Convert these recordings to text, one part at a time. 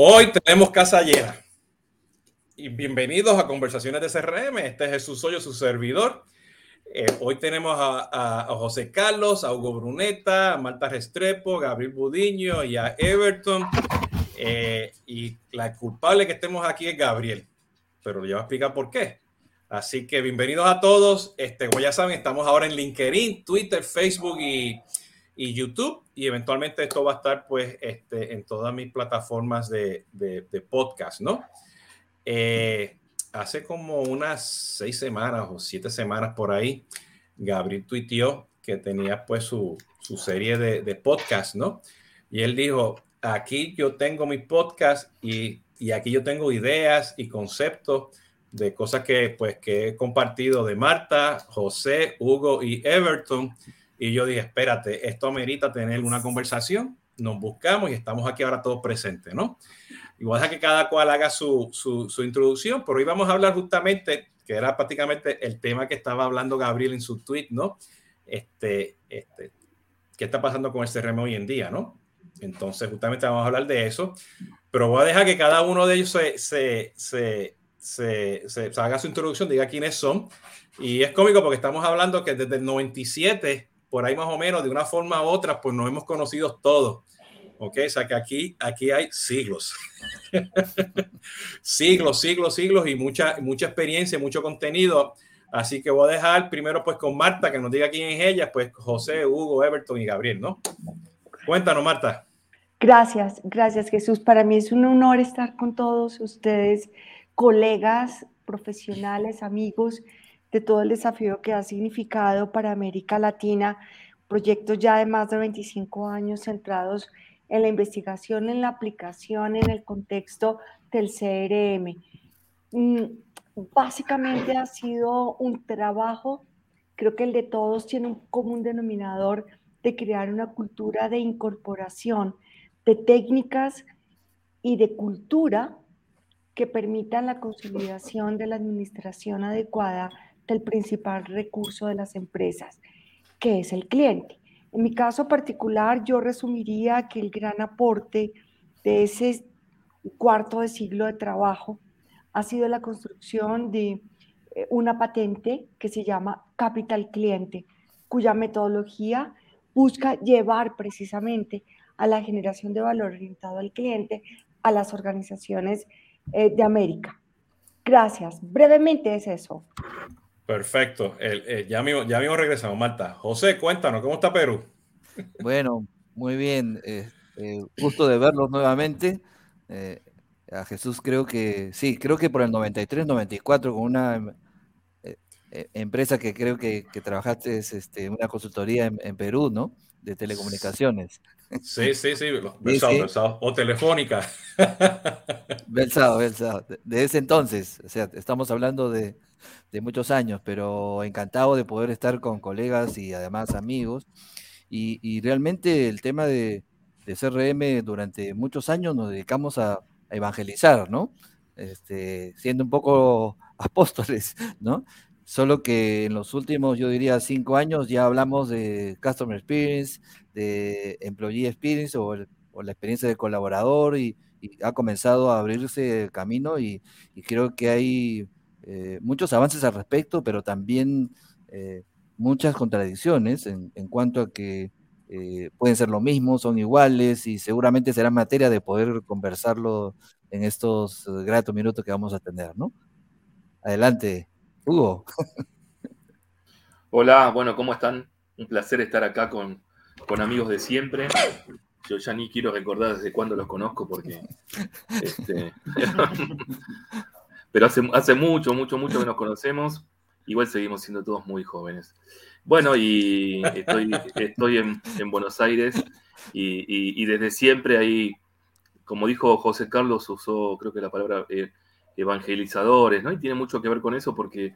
Hoy tenemos casa llena. Y bienvenidos a Conversaciones de CRM. Este es Jesús Hoyo, su servidor. Eh, hoy tenemos a, José Carlos, a Hugo Bruneta, a Marta Restrepo, Gabriel Budiño y a Everton. Eh, y la culpable que estemos aquí es Gabriel, pero le voy a explicar por qué. Así que bienvenidos a todos. Este, como ya saben, estamos ahora en LinkedIn, Twitter, Facebook y, y YouTube y eventualmente esto va a estar pues este, en todas mis plataformas de, de, podcast, ¿no? Eh, hace como unas seis semanas o siete semanas por ahí, Gabriel tuiteó que tenía pues su, su serie de, de podcast, ¿no? Y él dijo, aquí yo tengo mi podcast y, y aquí yo tengo ideas y conceptos de cosas que pues que he compartido de Marta, José, Hugo y Everton y yo dije, espérate, esto amerita tener una conversación, nos buscamos y estamos aquí ahora todos presentes, ¿no? Igual a que cada cual haga su, su, introducción, pero hoy vamos a hablar justamente, que era prácticamente el tema que estaba hablando Gabriel en su tweet, ¿no? Este, este, ¿qué está pasando con el CRM hoy en día, ¿no? Entonces, justamente vamos a hablar de eso, pero voy a dejar que cada uno de ellos se, se, se, se, se haga su introducción, diga quiénes son. Y es cómico porque estamos hablando que desde el 97 por ahí más o menos, de una forma u otra, pues nos hemos conocido todos. ¿Ok? O sea que aquí, aquí hay siglos. siglos, siglos, siglos y mucha, mucha experiencia, mucho contenido. Así que voy a dejar primero pues con Marta, que nos diga quién es ella, pues José, Hugo, Everton y Gabriel, ¿no? Cuéntanos, Marta. Gracias, gracias Jesús. Para mí es un honor estar con todos ustedes, colegas, profesionales, amigos de todo el desafío que ha significado para América Latina, proyectos ya de más de 25 años centrados en la investigación, en la aplicación, en el contexto del CRM. Mm, básicamente ha sido un trabajo, creo que el de todos tiene un común denominador de crear una cultura de incorporación de técnicas y de cultura que permitan la consolidación de la administración adecuada del principal recurso de las empresas, que es el cliente. En mi caso particular, yo resumiría que el gran aporte de ese cuarto de siglo de trabajo ha sido la construcción de eh, una patente que se llama Capital Cliente, cuya metodología busca llevar precisamente a la generación de valor orientado al cliente a las organizaciones eh, de América. Gracias. Brevemente es eso. Perfecto. ya, mismo, ya mismo regresamos, Marta. José, cuéntanos, ¿cómo está Perú? Bueno, muy bien. Eh, eh, gusto de verlos nuevamente. Eh, a Jesús creo que, sí, creo que por el 93, 94, con una empresa que creo que, trabajaste, es este, una consultoría en, Perú, ¿no? De telecomunicaciones. Sí, sí, sí, Belsado, o Telefónica. Belsado, Belsado. De ese entonces, o sea, estamos hablando de, de muchos años, pero encantado de poder estar con colegas y además amigos. Y, realmente el tema de, CRM durante muchos años nos dedicamos a, evangelizar, ¿no? Este, siendo un poco apóstoles, ¿no? Solo que en los últimos, yo diría, cinco años ya hablamos de Customer Experience, de Employee Experience o, la experiencia de colaborador y, ha comenzado a abrirse el camino y creo que hay eh, muchos avances al respecto, pero también eh, muchas contradicciones en, cuanto a que eh, pueden ser lo mismo, son iguales y seguramente será materia de poder conversarlo en estos gratos minutos que vamos a tener, ¿no? Adelante, Hugo. Hola, bueno, ¿cómo están? Un placer estar acá con, con amigos de siempre. Yo ya ni quiero recordar desde cuándo los conozco porque este, pero hace, hace mucho, mucho, mucho que nos conocemos. Igual seguimos siendo todos muy jóvenes. Bueno, y estoy, estoy en, Buenos Aires y, desde siempre ahí, como dijo José Carlos, usó creo que la palabra eh, evangelizadores, ¿no? Y tiene mucho que ver con eso porque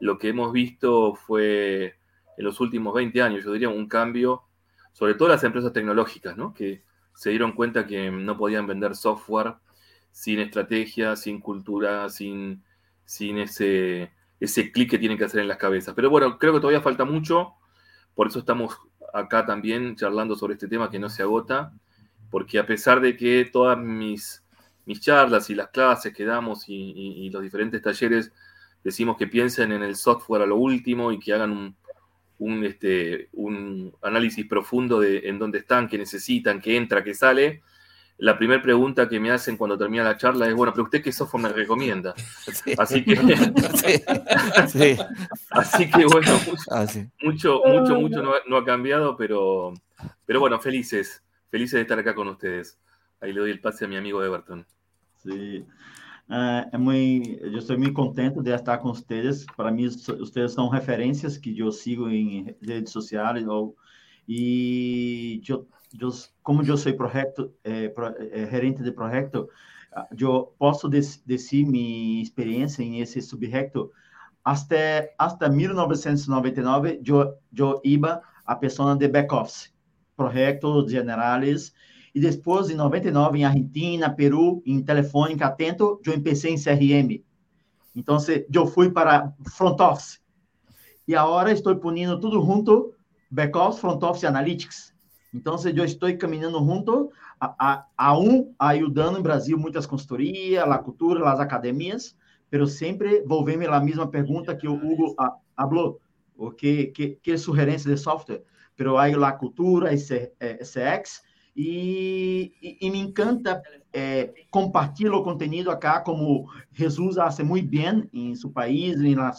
lo que hemos visto fue en los últimos 20 años, yo diría, un cambio, sobre todo las empresas tecnológicas, ¿no? Que se dieron cuenta que no podían vender software sin estrategia, sin cultura, sin, sin ese, ese clic que tienen que hacer en las cabezas. Pero bueno, creo que todavía falta mucho, por eso estamos acá también charlando sobre este tema que no se agota, porque a pesar de que todas mis mis charlas y las clases que damos y, los diferentes talleres, decimos que piensen en el software a lo último y que hagan un, este, un análisis profundo de en dónde están, qué necesitan, qué entra, qué sale. La primera pregunta que me hacen cuando termina la charla es, bueno, pero usted qué software me recomienda. Así que, así que bueno, ah, mucho, mucho, mucho, no, ha cambiado, pero, pero bueno, felices, felices de estar acá con ustedes. Ahí le doy el pase a mi amigo Everton. Sí. Uh, é muito, eu estou muito contente de estar com vocês. Para mim, vocês são referências que eu sigo em redes sociais. E como eu sou projeto, é, é, gerente de projeto, eu posso dizer minha experiência nesse subjeto. Até, até 1999, eu, eu ia a pessoa de back-office, projetos generais, e depois, em 99, em Argentina, Peru, em Telefônica, Atento, eu empecé em CRM. Então, eu fui para front office. E agora estou punindo tudo junto, back office, front office, analytics. Então, eu estou caminhando junto a, a, a um, ajudando em Brasil muitas consultorias, a cultura, as academias, pero sempre volvendo a mesma pergunta que o Hugo falou, o que, que, que sugerência de software, pero aí a cultura, esse, esse e, e, e me encanta é, compartilhar o conteúdo acá, como Jesus faz muito bem em seu país, na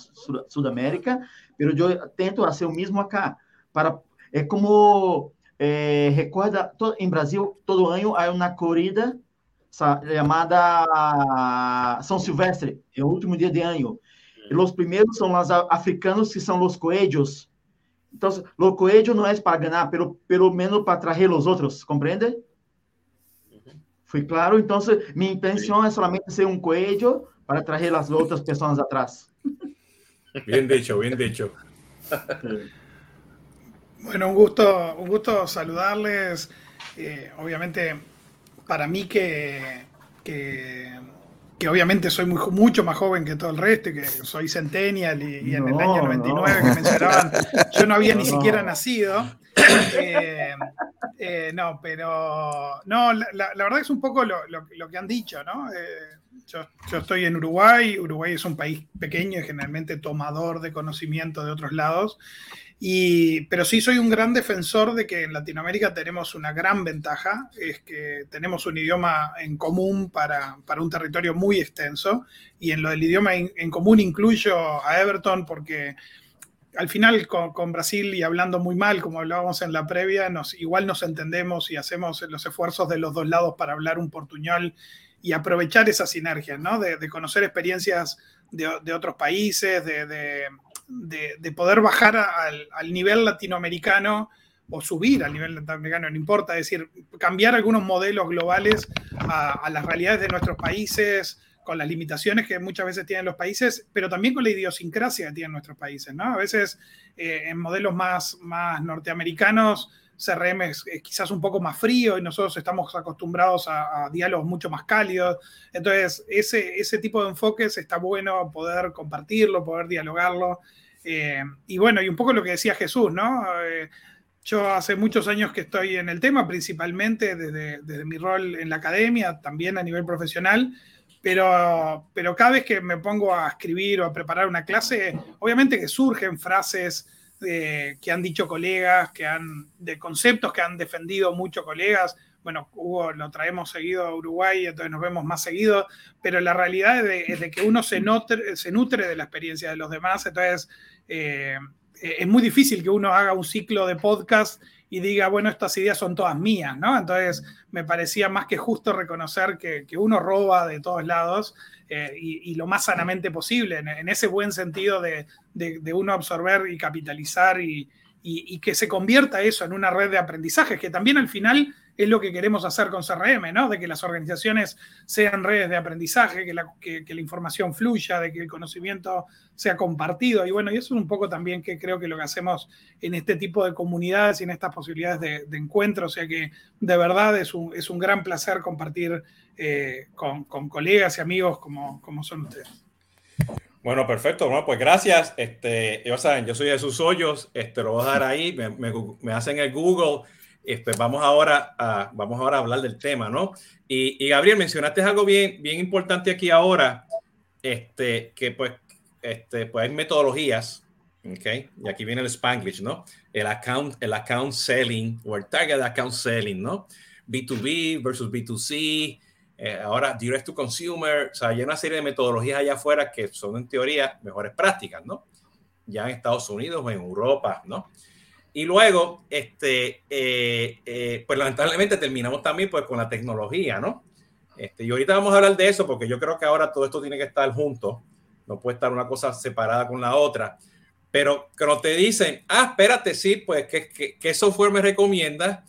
Sudamérica, mas eu tento fazer o mesmo acá. Para, é como, é, recorda, to, em Brasil, todo ano há uma corrida chamada São Silvestre, é o último dia de ano. E os primeiros são os africanos, que são os coelhos, então, o coelho não é para ganhar, pelo, pelo menos para trazer os outros, compreende? Foi claro? Então, minha intenção é somente ser um coelho para trazer as outras pessoas atrás. Bien dicho, bien dicho. Bueno, un gusto, un gusto saludarles. Eh, obviamente, para mí que, que que obviamente soy muy, mucho más joven que todo el resto, que soy centennial y, en el año 99 que mencionaban, yo no había ni siquiera nacido. Eh, eh, no, pero no, la, verdad es un poco lo, que han dicho, ¿no? Eh, yo, estoy en Uruguay, Uruguay es un país pequeño y generalmente tomador de conocimiento de otros lados, pero sí soy un gran defensor de que en Latinoamérica tenemos una gran ventaja, es que tenemos un idioma en común para, un territorio muy extenso, y en lo del idioma en, común incluyo a Everton porque al final con, Brasil y hablando muy mal, como hablábamos en la previa, nos, igual nos entendemos y hacemos los esfuerzos de los dos lados para hablar un portuñol y aprovechar esa sinergia, ¿no? De, conocer experiencias de, otros países, de de, poder bajar al, nivel latinoamericano o subir al nivel latinoamericano, no importa, es decir, cambiar algunos modelos globales a, las realidades de nuestros países, con las limitaciones que muchas veces tienen los países, pero también con la idiosincrasia que tienen nuestros países, ¿no? A veces eh, en modelos más, más norteamericanos, CRM es, quizás un poco más frío y nosotros estamos acostumbrados a, diálogos mucho más cálidos. Entonces, ese, ese tipo de enfoques está bueno poder compartirlo, poder dialogarlo. Eh, y bueno, y un poco lo que decía Jesús, ¿no? Eh, yo hace muchos años que estoy en el tema, principalmente desde, desde, mi rol en la academia, también a nivel profesional, pero, pero cada vez que me pongo a escribir o a preparar una clase, obviamente que surgen frases que han dicho colegas, que han, de conceptos que han defendido muchos colegas. Bueno, Hugo lo traemos seguido a Uruguay, entonces nos vemos más seguido, pero la realidad es de, que uno se nutre, se nutre de la experiencia de los demás, entonces eh, es muy difícil que uno haga un ciclo de podcast y diga, bueno, estas ideas son todas mías, ¿no? Entonces me parecía más que justo reconocer que, que uno roba de todos lados eh, y, lo más sanamente posible, en, ese buen sentido de, de, uno absorber y capitalizar y, y, que se convierta eso en una red de aprendizaje, que también al final es lo que queremos hacer con CRM, ¿no? De que las organizaciones sean redes de aprendizaje, que la, que, la, información fluya, de que el conocimiento sea compartido. Y bueno, y eso es un poco también que creo que lo que hacemos en este tipo de comunidades y en estas posibilidades de, encuentro. O sea que de verdad es un, es un gran placer compartir eh, con, con, colegas y amigos como, como son ustedes. Bueno, perfecto. Bueno, pues gracias. Este, ya saben, yo soy Jesús Hoyos. Este, lo voy a dar ahí. Me, me, hacen el Google. Este, vamos, ahora a, vamos ahora a hablar del tema, ¿no? Y, Gabriel, mencionaste algo bien, bien importante aquí ahora, este, que pues, este, pues hay metodologías, ¿ok? Y aquí viene el Spanglish, ¿no? El account, el account selling o el target account selling, ¿no? B2B versus B2C, eh, ahora direct to consumer, o sea, hay una serie de metodologías allá afuera que son en teoría mejores prácticas, ¿no? Ya en Estados Unidos o en Europa, ¿no? Y luego, este, eh, eh, pues lamentablemente terminamos también pues con la tecnología, ¿no? Este, y ahorita vamos a hablar de eso porque yo creo que ahora todo esto tiene que estar junto, no puede estar una cosa separada con la otra. Pero cuando te dicen, ah, espérate, sí, pues, ¿qué, qué, software me recomiendas?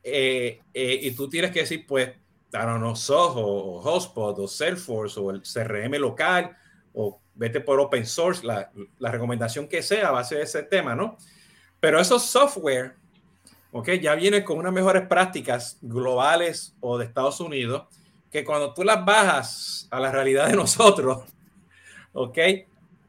Eh, y tú tienes que decir, pues, don't know, Soho, o Hotspot, o Salesforce, o el CRM local, o vete por open source, la, la recomendación que sea a base de ese tema, ¿no? Pero esos software, ok, ya vienen con unas mejores prácticas globales o de Estados Unidos, que cuando tú las bajas a la realidad de nosotros, ok,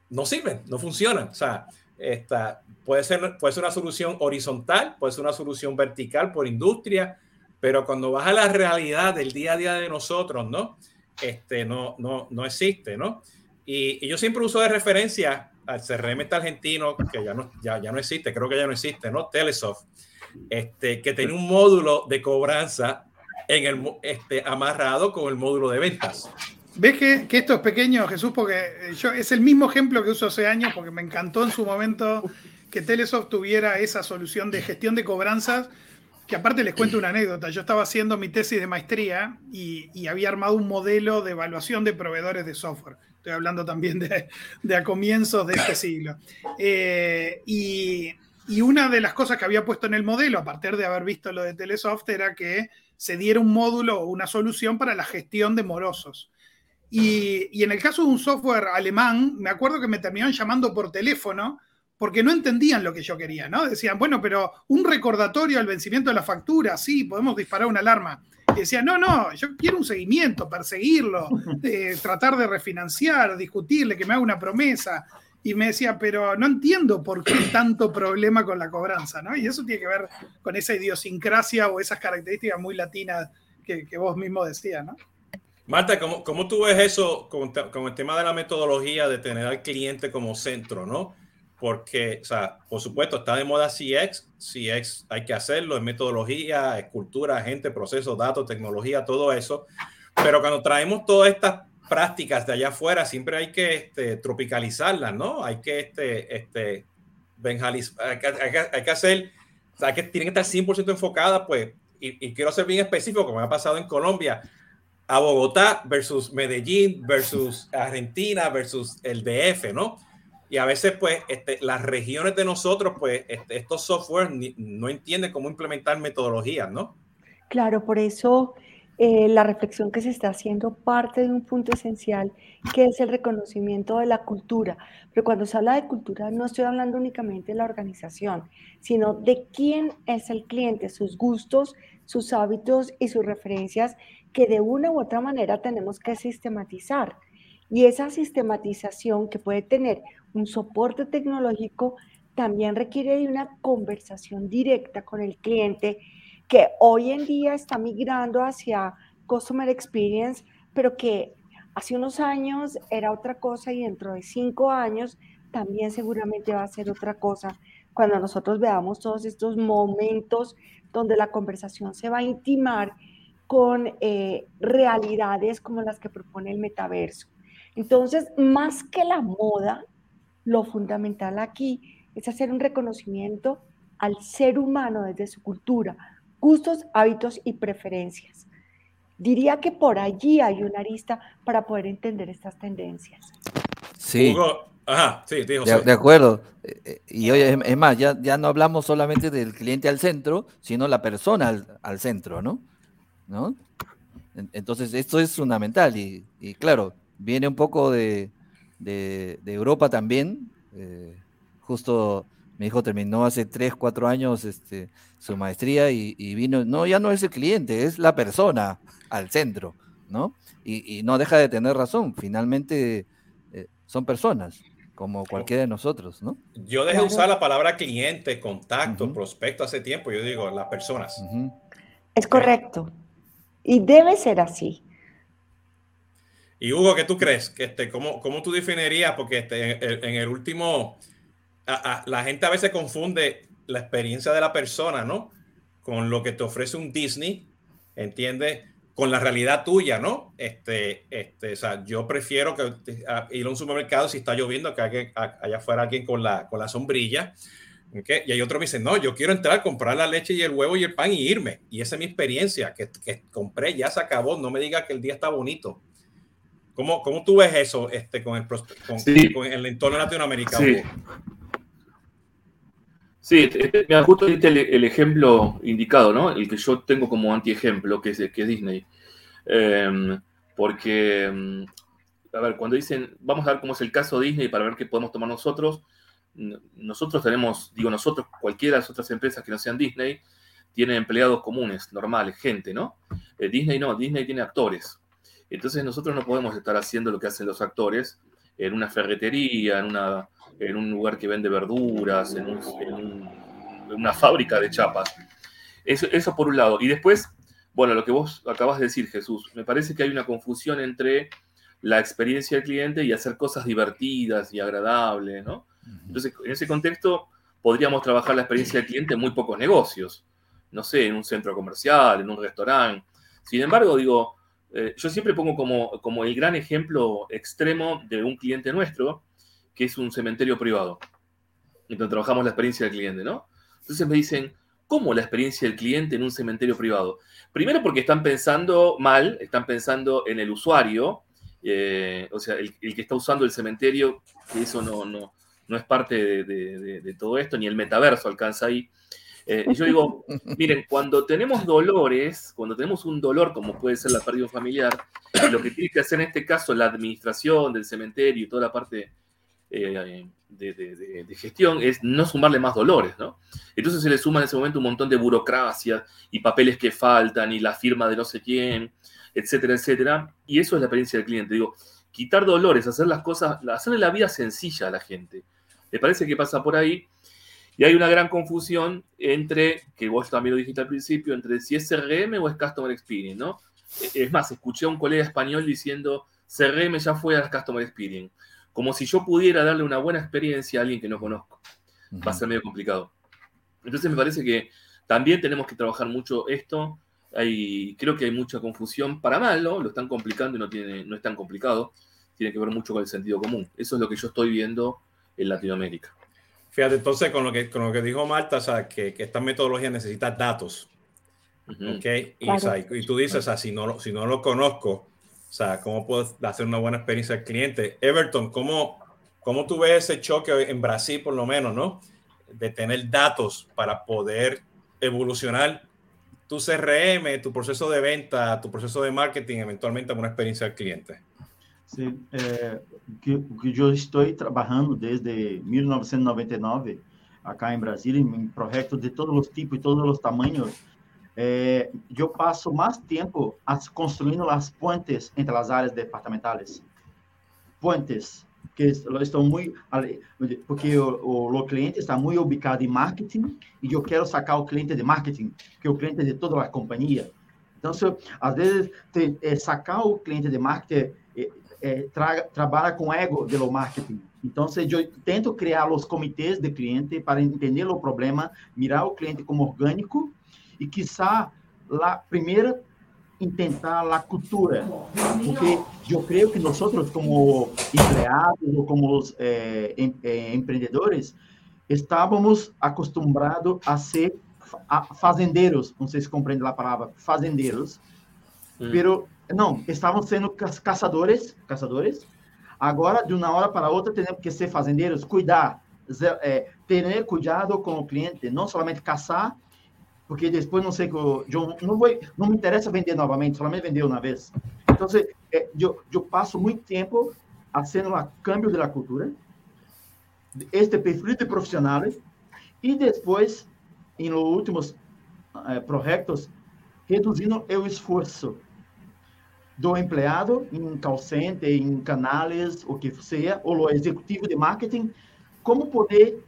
no sirven, no funcionan. O sea, esta, puede, ser, puede ser una solución horizontal, puede ser una solución vertical por industria, pero cuando vas a la realidad del día a día de nosotros, ¿no? Este, no, no, no existe, ¿no? Y, y yo siempre uso de referencia al CRM este argentino, que ya no, ya, ya no existe, creo que ya no existe, ¿no? Telesoft, este, que tiene un módulo de cobranza en el, este, amarrado con el módulo de ventas. ¿Ves que, que, esto es pequeño, Jesús? Porque yo es el mismo ejemplo que uso hace años, porque me encantó en su momento que Telesoft tuviera esa solución de gestión de cobranzas, que aparte les cuento una anécdota. Yo estaba haciendo mi tesis de maestría y, y había armado un modelo de evaluación de proveedores de software estoy hablando también de, a comienzos de este siglo. Eh, y, una de las cosas que había puesto en el modelo, a partir de haber visto lo de Telesoft, era que se diera un módulo o una solución para la gestión de morosos. Y, y, en el caso de un software alemán, me acuerdo que me terminaron llamando por teléfono porque no entendían lo que yo quería, ¿no? Decían, bueno, pero un recordatorio al vencimiento de la factura, sí, podemos disparar una alarma decía, no, no, yo quiero un seguimiento, perseguirlo, eh, tratar de refinanciar, discutirle, que me haga una promesa. Y me decía, pero no entiendo por qué tanto problema con la cobranza, ¿no? Y eso tiene que ver con esa idiosincrasia o esas características muy latinas que, vos mismo decías, ¿no? Marta, ¿cómo, ¿cómo, tú ves eso con, con, el tema de la metodología de tener al cliente como centro, ¿no? Porque, o sea, por supuesto, está de moda CX, CX hay que hacerlo, es metodología, es cultura, gente, procesos, datos, tecnología, todo eso, pero cuando traemos todas estas prácticas de allá afuera, siempre hay que este, tropicalizarlas, ¿no? Hay que, este, este, que, hay que, hacer, o sea, que tienen que estar 100% enfocadas, pues, y quiero ser bien específico, como ha pasado en Colombia, a Bogotá versus Medellín versus Argentina versus el DF, ¿no? Y a veces, pues, este, las regiones de nosotros, pues, este, estos softwares no entienden cómo implementar metodologías, ¿no? Claro, por eso eh, la reflexión que se está haciendo parte de un punto esencial, que es el reconocimiento de la cultura. Pero cuando se habla de cultura, no estoy hablando únicamente de la organización, sino de quién es el cliente, sus gustos, sus hábitos y sus referencias, que de una u otra manera tenemos que sistematizar. Y esa sistematización que puede tener un soporte tecnológico también requiere de una conversación directa con el cliente que hoy en día está migrando hacia Customer Experience, pero que hace unos años era otra cosa y dentro de cinco años también seguramente va a ser otra cosa cuando nosotros veamos todos estos momentos donde la conversación se va a intimar con eh, realidades como las que propone el metaverso. Entonces, más que la moda, lo fundamental aquí es hacer un reconocimiento al ser humano desde su cultura, gustos, hábitos y preferencias. Diría que por allí hay una arista para poder entender estas tendencias. Sí. Ajá, sí, de, acuerdo. Eh, eh, y oye, es más, ya, ya no hablamos solamente del cliente al centro, sino la persona al, centro, ¿no? ¿no? Entonces, esto es fundamental y, y claro, viene un poco de, de, Europa también. Eh, justo mi hijo terminó hace 3, 4 años este, su maestría y, vino, no, ya no es el cliente, es la persona al centro, ¿no? Y, no deja de tener razón, finalmente eh, son personas. como cualquiera de nosotros, ¿no? Yo dejé usar la palabra cliente, contacto, prospecto hace tiempo. Yo digo las personas. Es correcto. Y debe ser así. Y Hugo, ¿qué tú crees? Este, ¿cómo, ¿Cómo tú definirías? Porque este, en, el último, la gente a veces confunde la experiencia de la persona, ¿no? Con lo que te ofrece un Disney, ¿entiendes? Con la realidad tuya, ¿no? Este, este, o sea, yo prefiero que ir a un supermercado si está lloviendo, que haya, allá afuera alguien con la, con la sombrilla. ¿okay? Y hay otro que dice, no, yo quiero entrar, comprar la leche y el huevo y el pan y irme. Y esa es mi experiencia, que, que compré, ya se acabó, no me diga que el día está bonito. ¿Cómo, cómo tú ves eso este, con, el, con, el entorno latinoamericano? Sí. Sí, me justo el, el, ejemplo indicado, ¿no? El que yo tengo como antiejemplo, que es, que es Disney. Em, porque, em, a ver, cuando dicen, vamos a ver cómo es el caso de Disney para ver qué podemos tomar nosotros, nosotros tenemos, digo nosotros, cualquiera de las otras empresas que no sean Disney, tiene empleados comunes, normales, gente, ¿no? Eh, Disney no, Disney tiene actores. Entonces nosotros no podemos estar haciendo lo que hacen los actores en una ferretería, en, una, en un lugar que vende verduras, en, una fábrica de chapas. Eso, eso por un lado. Y después, bueno, lo que vos acabas de decir, Jesús, me parece que hay una confusión entre la experiencia del cliente y hacer cosas divertidas y agradables, ¿no? Entonces, en ese contexto, podríamos trabajar la experiencia del cliente en muy pocos negocios. No sé, en un centro comercial, en un restaurante. Sin embargo, digo, eh, yo siempre pongo como, como el gran ejemplo extremo de un cliente nuestro, que es un cementerio privado, donde trabajamos la experiencia del cliente, ¿no? Entonces me dicen, ¿cómo la experiencia del cliente en un cementerio privado? Primero porque están pensando mal, están pensando en el usuario, eh, o sea, el, que está usando el cementerio, que eso no, no, no es parte de, todo esto, ni el metaverso alcanza ahí. Eh, yo digo, miren, cuando tenemos dolores, cuando tenemos un dolor como puede ser la pérdida familiar, lo que tiene que hacer en este caso la administración del cementerio y toda la parte eh, de, gestión es no sumarle más dolores, ¿no? Entonces se le suma en ese momento un montón de burocracia y papeles que faltan y la firma de no sé quién, etcétera, etcétera. Y eso es la experiencia del cliente. Digo, quitar dolores, hacer las cosas, hacerle la vida sencilla a la gente. ¿Le parece que pasa por ahí? Y hay una gran confusión entre, que vos también lo dijiste al principio, entre si es CRM o es Customer Experience, ¿no? Es más, escuché a un colega español diciendo, CRM ya fue a Customer Experience. Como si yo pudiera darle una buena experiencia a alguien que no conozco. Va a ser medio complicado. Entonces me parece que también tenemos que trabajar mucho esto. Hay, creo que hay mucha confusión para mal, ¿no? Lo están complicando y no, tiene, no es tan complicado. Tiene que ver mucho con el sentido común. Eso es lo que yo estoy viendo en Latinoamérica. Fíjate, entonces, con lo que, con lo que dijo Marta, o sea, que, que esta metodología necesita datos. ¿Ok? Y, tú dices, o sea, si no, si no lo conozco, o sea, ¿cómo puedo hacer una buena experiencia al cliente? Everton, ¿cómo, ¿cómo tú ves ese choque en Brasil, por lo menos, ¿no? De tener datos para poder evolucionar tu CRM, tu proceso de venta, tu proceso de marketing, eventualmente a una experiencia al cliente. Sim, é, que, que eu estou trabalhando desde 1999 acá em Brasília em projetos de todos os tipos e todos os tamanhos. É, eu passo mais tempo construindo as pontes entre as áreas departamentais. Pontes que estão muito porque o, o, cliente está muito ubicado em marketing e eu quero sacar o cliente de marketing, que é o cliente de toda a companhia. Então, se às vezes, te, é, sacar o cliente de marketing é, tra, trabalha com ego do marketing. Então, eu tento criar os comitês de cliente para entender o problema, mirar o cliente como orgânico e, quiçá, lá, primeiro, intentar a cultura. Porque eu creio que nós, como empregados ou como é, em, é, empreendedores, estávamos acostumados a ser fazendeiros, não sei se compreende a palavra, fazendeiros, hum. pero não, estavam sendo caçadores, caçadores. Agora, de uma hora para outra, temos que ser fazendeiros, cuidar, é, ter cuidado com o cliente, não somente caçar, porque depois não sei que eu, eu não vou, não me interessa vender novamente, somente vender uma vez. Então, é, eu, eu passo muito tempo fazendo o câmbio da cultura, este perfil de profissionais, e depois, em últimos eh, projetos, reduzindo o esforço do empleado em call center, em canais, o que seja, ou o executivo de marketing, como poder,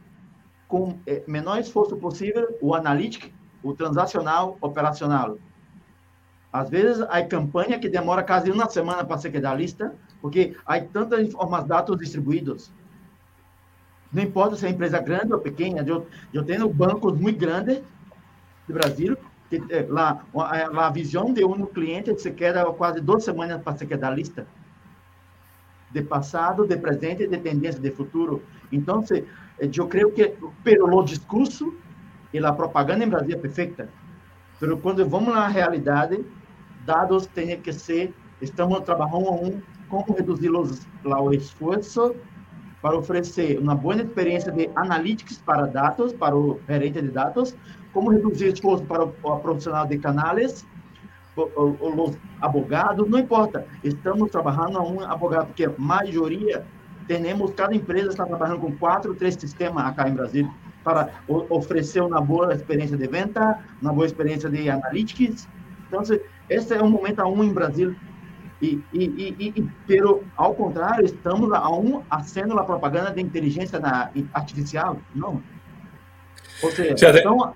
com é, menor esforço possível, o analítico, o transacional, operacional. Às vezes, há campanha que demora quase uma semana para ser da lista, porque há tantas informações, dados distribuídos. Não importa se é empresa grande ou pequena, eu, eu tenho bancos muito grandes do Brasil, lá, a, visão de um cliente se queda quase duas semanas para se quedar lista de passado, de presente, de tendência, de futuro. Então, se, eh, eu creio que pelo discurso e a propaganda em Brasil é perfeita, mas quando vamos na realidade, dados têm que ser, estamos trabalhando um como reduzir os, lá, o esforço para oferecer uma boa experiência de analytics para dados, para o gerente de dados, como reduzir esforço para o, o profissional de canais, os abogados, não importa. Estamos trabalhando a um abogado, porque a maioria, temos, cada empresa está trabalhando com quatro, três sistemas aqui em Brasil, para oferecer uma boa experiência de venda, uma boa experiência de analytics. Então, esse é um momento a um em Brasil. E, e, e, e pero, ao contrário, estamos a um fazendo a propaganda de inteligência artificial? Não. Ou seja, então,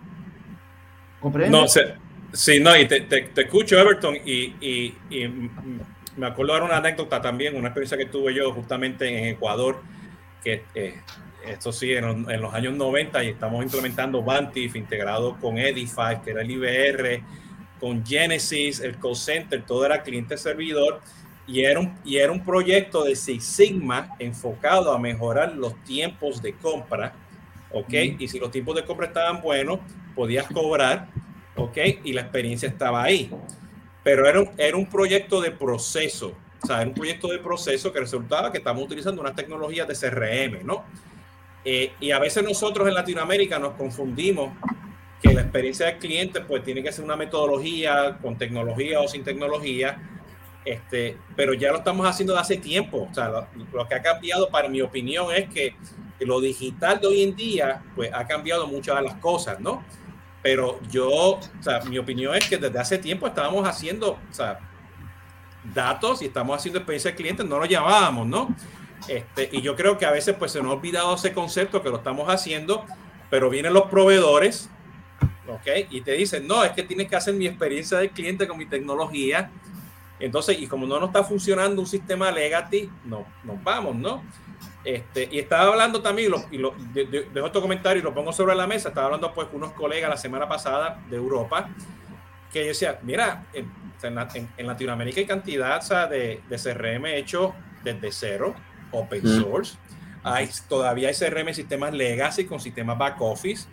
No, se, sí, no, y te, te, te escucho, Everton, y, y, me acuerdo de una anécdota también, una experiencia que tuve yo justamente en Ecuador, que eh, esto sí, en, en, los años 90, y estamos implementando Bantif integrado con Edify, que era el IBR, con Genesis, el call center, todo era cliente-servidor, y era, un, y era un proyecto de Six Sigma enfocado a mejorar los tiempos de compra, ¿ok? Y si los tiempos de compra estaban buenos, podías cobrar, ¿ok? Y la experiencia estaba ahí. Pero era un, era un proyecto de proceso, o sea, era un proyecto de proceso que resultaba que estamos utilizando unas tecnologías de CRM, ¿no? Eh, y a veces nosotros en Latinoamérica nos confundimos que la experiencia del cliente pues tiene que ser una metodología con tecnología o sin tecnología, este, pero ya lo estamos haciendo de hace tiempo. O sea, lo, lo, que ha cambiado, para mi opinión, es que lo digital de hoy en día pues ha cambiado muchas de las cosas, ¿no? Pero yo, o sea, mi opinión es que desde hace tiempo estábamos haciendo, o sea, datos y estamos haciendo experiencia de cliente, no lo llamábamos, ¿no? Este, y yo creo que a veces pues se nos ha olvidado ese concepto que lo estamos haciendo, pero vienen los proveedores, ¿ok? Y te dicen, no, es que tienes que hacer mi experiencia de cliente con mi tecnología. Entonces, y como no nos está funcionando un sistema legacy, no, nos vamos, ¿no? Este, y estaba hablando también, lo, y lo, de, de, dejo este comentario y lo pongo sobre la mesa, estaba hablando pues con unos colegas la semana pasada de Europa, que yo decía, mira, en, en, en Latinoamérica hay cantidad o sea, de, de, CRM hecho desde cero, open source, hay, todavía hay CRM sistemas legacy con sistemas back office,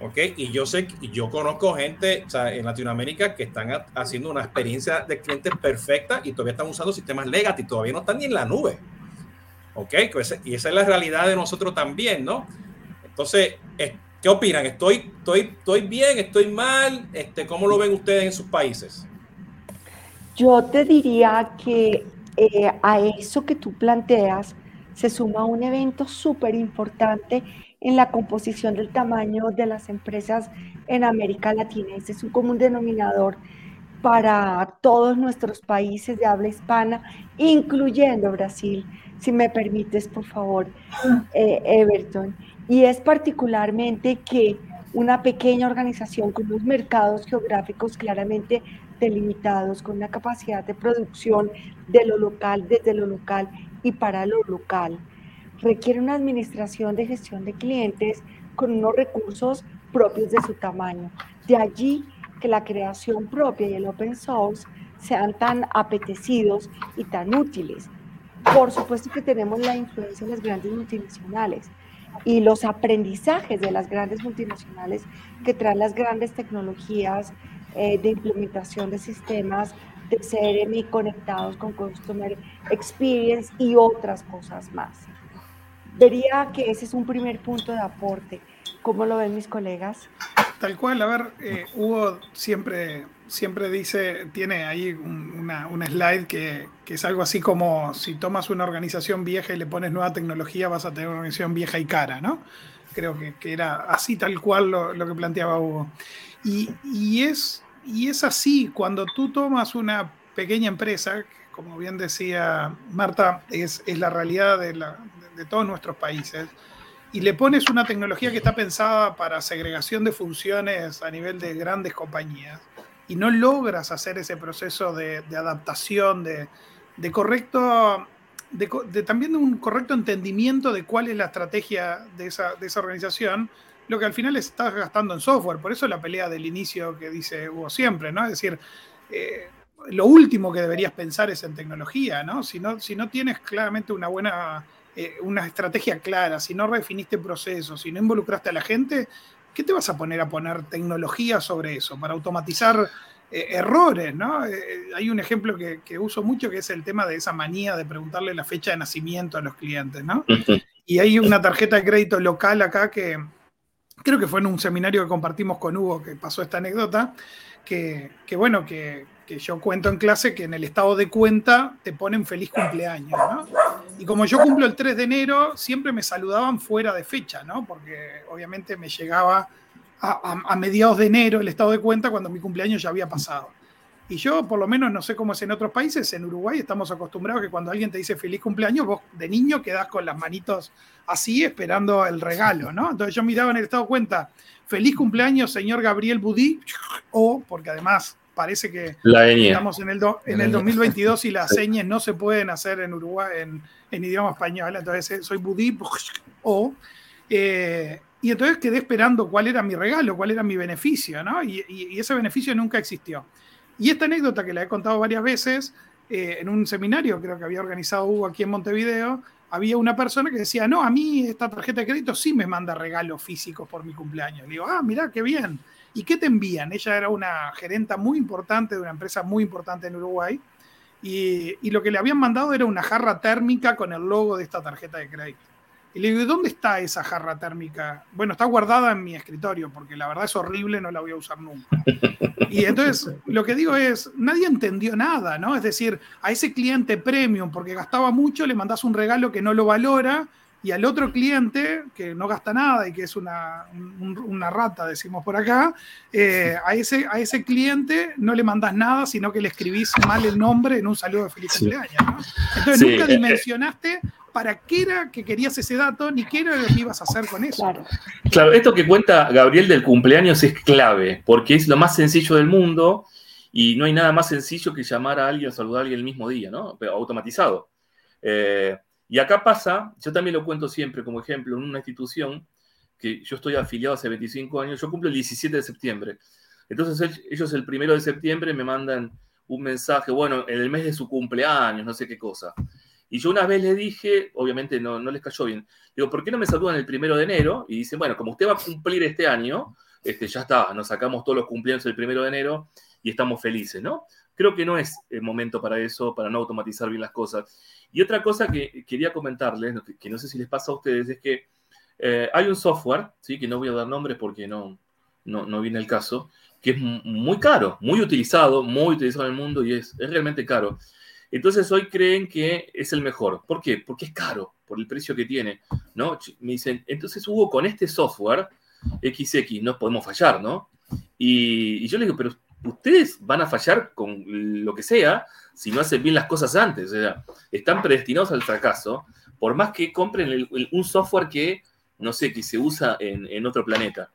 ¿ok? Y yo sé, yo conozco gente o sea, en Latinoamérica que están haciendo una experiencia de clientes perfecta y todavía están usando sistemas legacy, todavía no están ni en la nube. ¿Ok? Y esa es la realidad de nosotros también, ¿no? Entonces, ¿qué opinan? ¿Estoy, estoy, estoy bien? ¿Estoy mal? Este, ¿Cómo lo ven ustedes en sus países? Yo te diría que eh, a eso que tú planteas se suma un evento súper importante en la composición del tamaño de las empresas en América Latina. Ese es un común denominador para todos nuestros países de habla hispana, incluyendo Brasil si me permites, por favor, eh, Everton. Y es particularmente que una pequeña organización con unos mercados geográficos claramente delimitados, con una capacidad de producción de lo local, desde lo local y para lo local, requiere una administración de gestión de clientes con unos recursos propios de su tamaño. De allí que la creación propia y el open source sean tan apetecidos y tan útiles. Por supuesto que tenemos la influencia de las grandes multinacionales y los aprendizajes de las grandes multinacionales que traen las grandes tecnologías eh, de implementación de sistemas de CRM conectados con Customer Experience y otras cosas más. Vería que ese es un primer punto de aporte. ¿Cómo lo ven mis colegas? Tal cual, a ver, eh, Hugo siempre siempre dice, tiene ahí una, una, slide que, que, es algo así como si tomas una organización vieja y le pones nueva tecnología, vas a tener una organización vieja y cara, ¿no? Creo que, que era así tal cual lo, lo, que planteaba Hugo. Y, y, es, y es así, cuando tú tomas una pequeña empresa, como bien decía Marta, es, la realidad de, de todos nuestros países, y le pones una tecnología que está pensada para segregación de funciones a nivel de grandes compañías, y no logras hacer ese proceso de, adaptación, de, correcto, también de un correcto entendimiento de cuál es la estrategia de esa, de esa organización, lo que al final estás gastando en software. Por eso la pelea del inicio que dice Hugo siempre, ¿no? Es decir, eh, lo último que deberías pensar es en tecnología, ¿no? Si no, si no tienes claramente una buena, eh, una estrategia clara, si no redefiniste procesos, si no involucraste a la gente, ¿qué te vas a poner a poner tecnología sobre eso? Para automatizar eh, errores, ¿no? hay un ejemplo que, que, uso mucho que es el tema de esa manía de preguntarle la fecha de nacimiento a los clientes, ¿no? Y hay una tarjeta de crédito local acá que, creo que fue en un seminario que compartimos con Hugo que pasó esta anécdota, que, bueno, que, yo cuento en clase que en el estado de cuenta te ponen feliz cumpleaños, ¿no? Y como yo cumplo el 3 de enero, siempre me saludaban fuera de fecha, ¿no? Porque obviamente me llegaba a mediados de enero el estado de cuenta cuando mi cumpleaños ya había pasado. Y yo, por lo menos, no sé cómo es en otros países, en Uruguay estamos acostumbrados que cuando alguien te dice feliz cumpleaños, vos de niño quedás con las manitos así esperando el regalo, ¿no? Entonces yo miraba en el estado de cuenta, feliz cumpleaños, señor Gabriel Budí, o, porque además parece que estamos en el, en el 2022 y las señas no se pueden hacer en Uruguay en, idioma español, entonces eh, soy Budí, o... Eh, y entonces quedé esperando cuál era mi regalo, cuál era mi beneficio, ¿no? y ese beneficio nunca existió. Y esta anécdota que la he contado varias veces, eh, en un seminario creo que había organizado Hugo aquí en Montevideo, había una persona que decía, no, a mí esta tarjeta de crédito sí me manda regalos físicos por mi cumpleaños. Le digo, ah, mira, qué bien. ¿Y qué te envían? Ella era una gerenta muy importante de una empresa muy importante en Uruguay. Y, lo que le habían mandado era una jarra térmica con el logo de esta tarjeta de crédito. Y le digo, ¿dónde está esa jarra térmica? Bueno, está guardada en mi escritorio, porque la verdad es horrible, no la voy a usar nunca. Y entonces, lo que digo es, nadie entendió nada, ¿no? Es decir, a ese cliente premium, porque gastaba mucho, le mandás un regalo que no lo valora, y al otro cliente, que no gasta nada y que es una, una rata, decimos por acá, eh, a, ese, a ese cliente no le mandás nada, sino que le escribís mal el nombre en un saludo de feliz cumpleaños. ¿no? Entonces nunca dimensionaste para qué era que querías ese dato, ni qué era lo que ibas a hacer con eso. Claro. esto que cuenta Gabriel del cumpleaños es clave, porque es lo más sencillo del mundo y no hay nada más sencillo que llamar a alguien o saludar a alguien el mismo día, ¿no? automatizado. Eh, y acá pasa, yo también lo cuento siempre como ejemplo, en una institución que yo estoy afiliado hace 25 años, yo cumplo el 17 de septiembre. Entonces ellos el primero de septiembre me mandan un mensaje, bueno, en el mes de su cumpleaños, no sé qué cosa. Y yo una vez le dije, obviamente no, les cayó bien, digo, ¿por qué no me saludan el primero de enero? Y dicen, bueno, como usted va a cumplir este año, este, ya está, nos sacamos todos los cumpleaños el primero de enero y estamos felices, ¿no? Creo que no es el momento para eso, para no automatizar bien las cosas. Y otra cosa que quería comentarles, que, no sé si les pasa a ustedes, es que eh, hay un software, ¿sí? que no voy a dar nombres porque no, no, no viene el caso, que es muy caro, muy utilizado, muy utilizado en el mundo y es, es realmente caro. Entonces hoy creen que es el mejor. ¿Por qué? Porque es caro, por el precio que tiene, ¿no? Me dicen, entonces Hugo, con este software XX no podemos fallar, ¿no? Y, yo le digo, pero ustedes van a fallar con lo que sea si no hacen bien las cosas antes. O sea, están predestinados al fracaso, por más que compren un software que, no sé, que se usa en, otro planeta.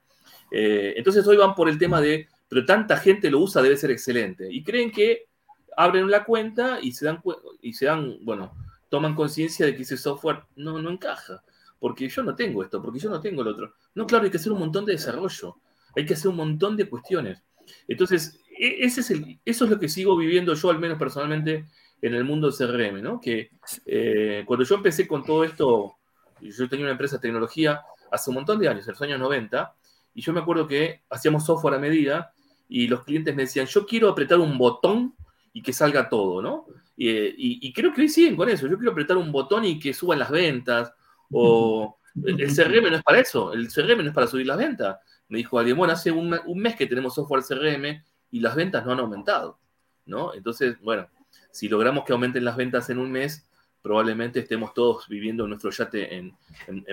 Eh, entonces hoy van por el tema de, pero tanta gente lo usa, debe ser excelente. Y creen que abren la cuenta y se dan, y se dan bueno, toman conciencia de que ese software no, no encaja, porque yo no tengo esto, porque yo no tengo el otro. No, claro, hay que hacer un montón de desarrollo, hay que hacer un montón de cuestiones. Entonces, ese es el, eso es lo que sigo viviendo yo, al menos personalmente, en el mundo CRM, ¿no? Que eh, cuando yo empecé con todo esto, yo tenía una empresa de tecnología hace un montón de años, en los años 90, y yo me acuerdo que hacíamos software a medida y los clientes me decían, yo quiero apretar un botón y que salga todo, ¿no? Y, creo que hoy siguen con eso. Yo quiero apretar un botón y que suban las ventas. O el CRM no es para eso. El CRM no es para subir las ventas. Me dijo alguien, bueno, hace un, mes que tenemos software CRM y las ventas no han aumentado, ¿no? Entonces, bueno, si logramos que aumenten las ventas en un mes, probablemente estemos todos viviendo nuestro yate en,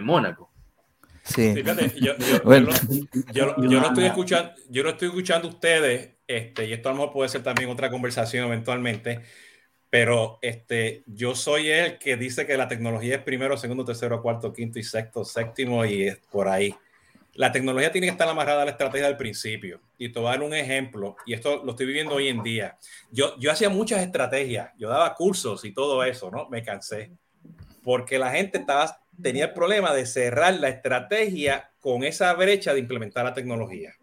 Mónaco. Sí. Fíjate, yo, no estoy escuchando, yo no estoy escuchando ustedes este, y esto a lo mejor puede ser también otra conversación eventualmente, pero este, yo soy el que dice que la tecnología es primero, segundo, tercero, cuarto, quinto y sexto, séptimo y es por ahí. La tecnología tiene que estar amarrada a la estrategia del principio. Y te voy a dar un ejemplo, y esto lo estoy viviendo hoy en día. Yo, yo hacía muchas estrategias, yo daba cursos y todo eso, ¿no? Me cansé. Porque la gente estaba, tenía el problema de cerrar la estrategia con esa brecha de implementar la tecnología.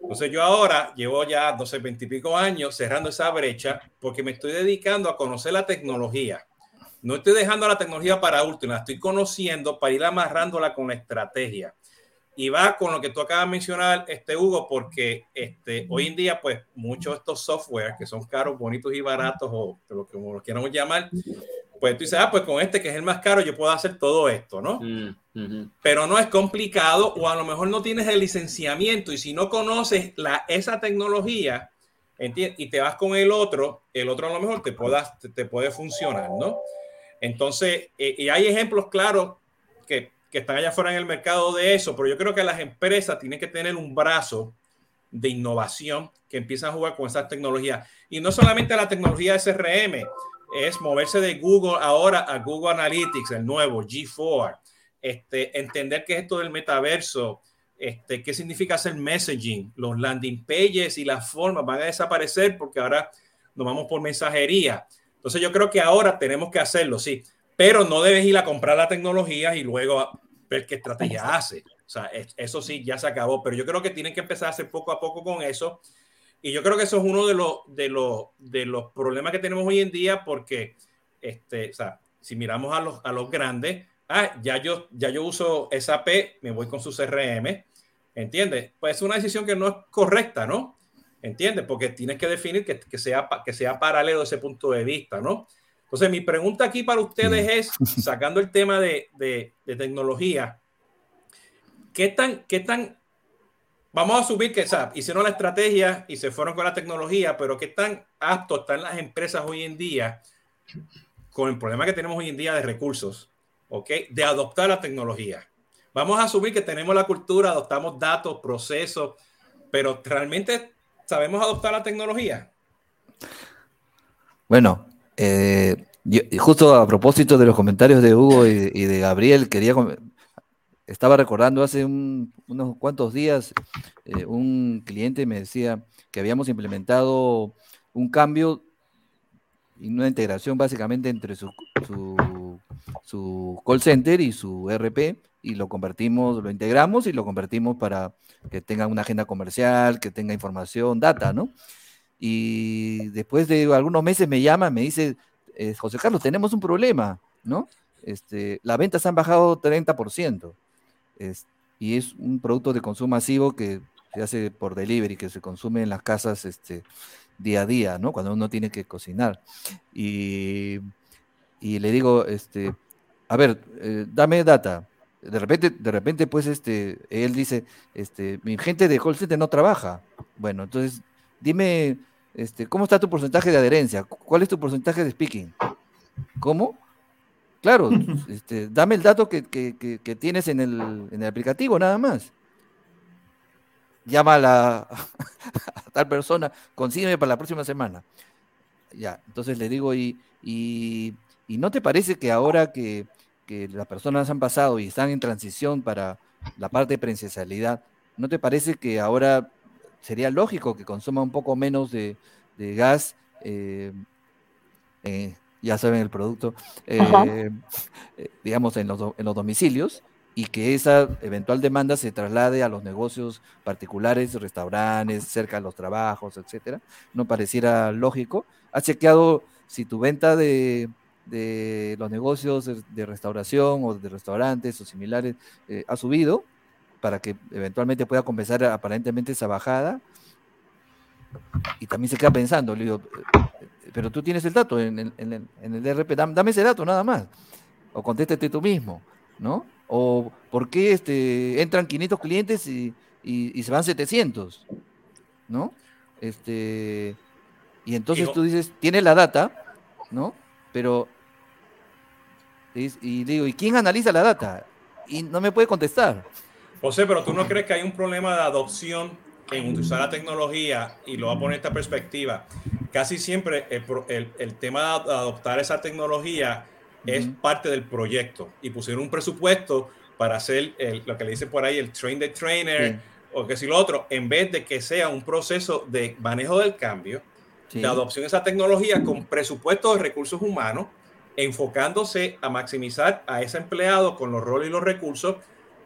Entonces yo ahora llevo ya 12, 20 y pico años cerrando esa brecha porque me estoy dedicando a conocer la tecnología. No estoy dejando la tecnología para última, la estoy conociendo para ir amarrándola con la estrategia. Y va con lo que tú acabas de mencionar, este Hugo, porque este, hoy en día, pues muchos de estos software que son caros, bonitos y baratos, o lo que como lo queramos llamar, pues tú dices, ah, pues con este que es el más caro, yo puedo hacer todo esto, ¿no? Mm, Pero no es complicado o a lo mejor no tienes el licenciamiento y si no conoces la, esa tecnología y te vas con el otro, el otro a lo mejor te, pueda, te, puede funcionar, ¿no? Entonces, eh, y hay ejemplos claros que, están allá afuera en el mercado de eso, pero yo creo que las empresas tienen que tener un brazo de innovación que empiezan a jugar con esas tecnologías. Y no solamente la tecnología CRM, es moverse de Google ahora a Google Analytics, el nuevo G4, este, entender qué es esto del metaverso, este, qué significa hacer messaging, los landing pages y las formas van a desaparecer porque ahora nos vamos por mensajería. Entonces yo creo que ahora tenemos que hacerlo, sí, pero no debes ir a comprar la tecnología y luego ver qué estrategia hace. O sea, eso sí, ya se acabó, pero yo creo que tienen que empezar a hacer poco a poco con eso y yo creo que eso es uno de los, de los, de los problemas que tenemos hoy en día porque, este, o sea, si miramos a los, a los grandes, ah, ya yo, ya yo uso SAP, me voy con su CRM, ¿entiendes? Pues es una decisión que no es correcta, ¿no? ¿Entiendes? Porque tienes que definir que, que, sea, que sea paralelo ese punto de vista, ¿no? Entonces, mi pregunta aquí para ustedes es, sacando el tema de, de, de tecnología, ¿qué tan, ¿qué tan Vamos a subir que hicieron la estrategia y se fueron con la tecnología, pero qué tan aptos están las empresas hoy en día con el problema que tenemos hoy en día de recursos, ¿ok? De adoptar la tecnología. Vamos a asumir que tenemos la cultura, adoptamos datos, procesos, pero ¿realmente sabemos adoptar la tecnología? Bueno, eh, justo a propósito de los comentarios de Hugo y, de Gabriel, quería estaba recordando hace unos cuantos días, eh, un cliente me decía que habíamos implementado un cambio y una integración básicamente entre su, su, call center y su RP y lo convertimos, lo integramos y lo convertimos para que tenga una agenda comercial, que tenga información, data, ¿no? Y después de algunos meses me llama, me dice, eh, José Carlos, tenemos un problema, ¿no? Este, las ventas han bajado 30% y es un producto de consumo masivo que se hace por delivery, que se consume en las casas este, día a día, ¿no? Cuando uno tiene que cocinar. Y, y le digo, este, a ver, eh, dame data. De repente, de repente, pues, este, él dice, este, mi gente de call center no trabaja. Bueno, entonces, dime, este, ¿cómo está tu porcentaje de adherencia? ¿Cuál es tu porcentaje de speaking? ¿Cómo? Claro, este, dame el dato que, tienes en el, aplicativo, nada más. Llama a, la, tal persona, consígueme para la próxima semana. Ya, entonces le digo, y, y, no te parece que ahora que, las personas han pasado y están en transición para la parte de presencialidad, ¿no te parece que ahora sería lógico que consuma un poco menos de, gas eh, eh, ya saben el producto, eh, digamos, en los, en los domicilios y que esa eventual demanda se traslade a los negocios particulares, restaurantes, cerca de los trabajos, etcétera, no pareciera lógico. ¿Has chequeado si tu venta de, de los negocios de restauración o de restaurantes o similares eh, ha subido para que eventualmente pueda compensar aparentemente esa bajada? Y también se queda pensando, le digo, pero tú tienes el dato en el, en el, DRP, dame, ese dato nada más, o contéstate tú mismo, ¿no? O por qué este, entran 500 clientes y, se van 700, ¿no? Este, y entonces tú dices, tienes la data, ¿no? Pero, y digo, ¿y quién analiza la data? Y no me puede contestar. José, pero tú no crees que hay un problema de adopción en usar la tecnología, y lo voy a poner esta perspectiva, casi siempre el, el, tema de adoptar esa tecnología es parte del proyecto y pusieron un presupuesto para hacer lo que le dicen por ahí el train the trainer o que si lo otro, en vez de que sea un proceso de manejo del cambio, de adopción de esa tecnología con presupuesto de recursos humanos, enfocándose a maximizar a ese empleado con los roles y los recursos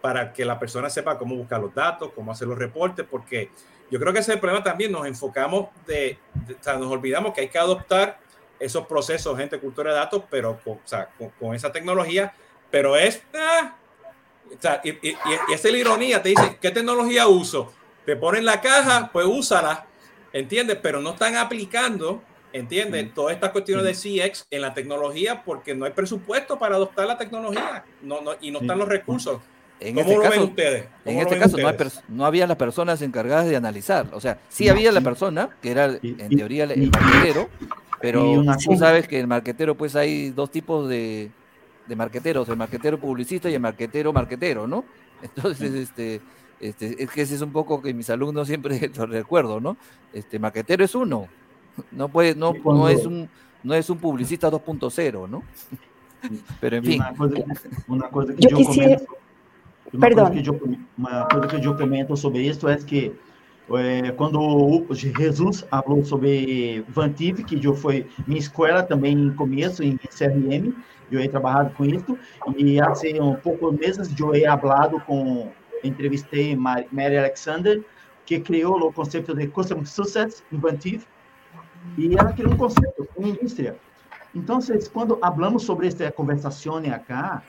para que la persona sepa cómo buscar los datos, cómo hacer los reportes, porque yo creo que ese es el problema también, nos enfocamos de, o sea, nos olvidamos que hay que adoptar esos procesos, gente, cultura de datos, pero con, o sea, con, esa tecnología, pero es, ah, o sea, y, y, y, esa es la ironía, te dice, ¿qué tecnología uso? Te ponen la caja, pues úsala, ¿entiendes? Pero no están aplicando, ¿entiendes? Todas estas cuestiones de CX en la tecnología porque no hay presupuesto para adoptar la tecnología no, no, y no están los recursos. En ¿Cómo este lo caso, ven ustedes? En este caso no, no, había las personas encargadas de analizar. O sea, sí había la persona, que era en teoría el marquetero, pero tú sabes que el marquetero, pues hay dos tipos de, de marqueteros, el marquetero publicista y el marquetero marquetero, ¿no? Entonces, este, este, es que ese es un poco que mis alumnos siempre lo recuerdo, ¿no? Este, marquetero es uno, no puede, no, no es un, no es un publicista 2.0, ¿no? Pero en fin. Una cosa, que yo, comento, Perdón. que yo, uma coisa que yo comento sobre isso é que é, quando Jesus falou sobre Vantive, que eu foi minha escola também em começo em CRM, eu he trabalhado com isso e há um pouco meses eu he falado com entrevistei Mary Alexander que criou o conceito de Customer Success Inventive e ela criou um conceito, uma indústria. Então, quando falamos sobre esta conversação acá,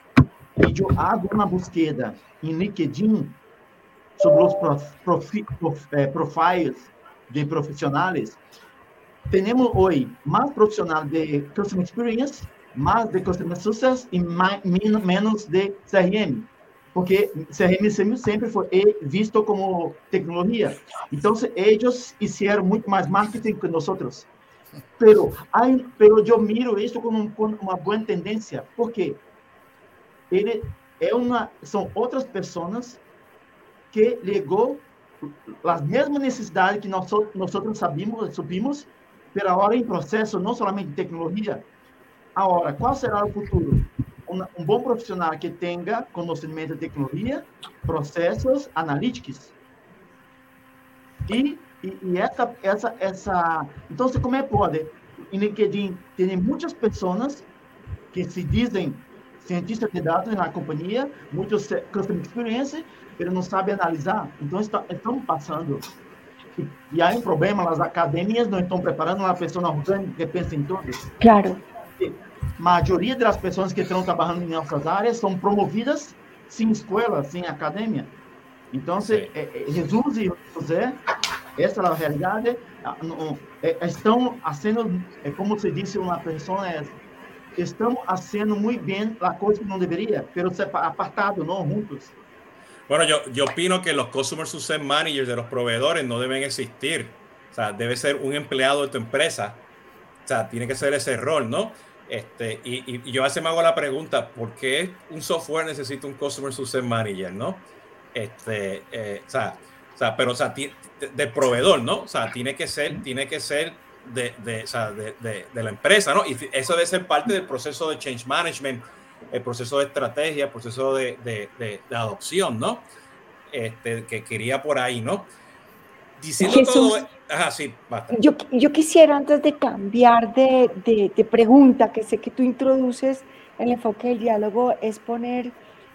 e eu abro uma busqueda em LinkedIn sobre os profi, prof, eh, profiles de profissionais, temos hoje mais profissionais de Customer Experience, mais de Customer Success e mais, menos de CRM. Porque CRM sempre foi visto como tecnologia. Então, eles fizeram muito mais marketing que nós. Pero, hay, pero eu miro isso como, como uma boa tendência. Por quê? Ele é uma, são outras pessoas que ligou as mesmas necessidades que nós, nós sabíamos, subimos, pela hora em processo, não somente tecnologia. Agora, qual será o futuro? Um, um bom profissional que tenha conhecimento de tecnologia, processos analíticos. E, e, e, essa, essa, essa... Então, como é pode? Em LinkedIn, tem muitas pessoas que se dizem cientistas de dados na companhia, muitos customer experience, ele não sabe analisar. Então, está, estamos passando. E, e há um problema, as academias não estão preparando uma pessoa orgânica que pensa em tudo. Claro. A maioria das pessoas que estão trabalhando em nossas áreas são promovidas sem escola, sem academia. Então, se, é, é, Jesus e José, essa é a realidade, é, estão sendo, é, como se disse uma pessoa, é, estão fazendo muito bem a coisa que não deveria, mas apartado, não juntos. Bueno, yo, yo opino que los Customer Success Managers de los proveedores no deben existir. O sea, debe ser un empleado de tu empresa. O sea, tiene que ser ese rol, ¿no? Este, y, y yo a veces me hago la pregunta, ¿por qué un software necesita un Customer Success Manager, ¿no? Este, eh, o, sea, o sea, pero, o sea, de, de, proveedor, ¿no? O sea, tiene que ser, tiene que ser de, de, o sea, de, de, la empresa, ¿no? Y eso debe ser parte del proceso de change management el proceso de estrategia, el proceso de, adopción, ¿no? Este, que quería por ahí, ¿no? Diciendo todo... Ajá, sí, basta. Yo, yo quisiera, antes de cambiar de, de pregunta, que sé que tú introduces el enfoque del diálogo, es poner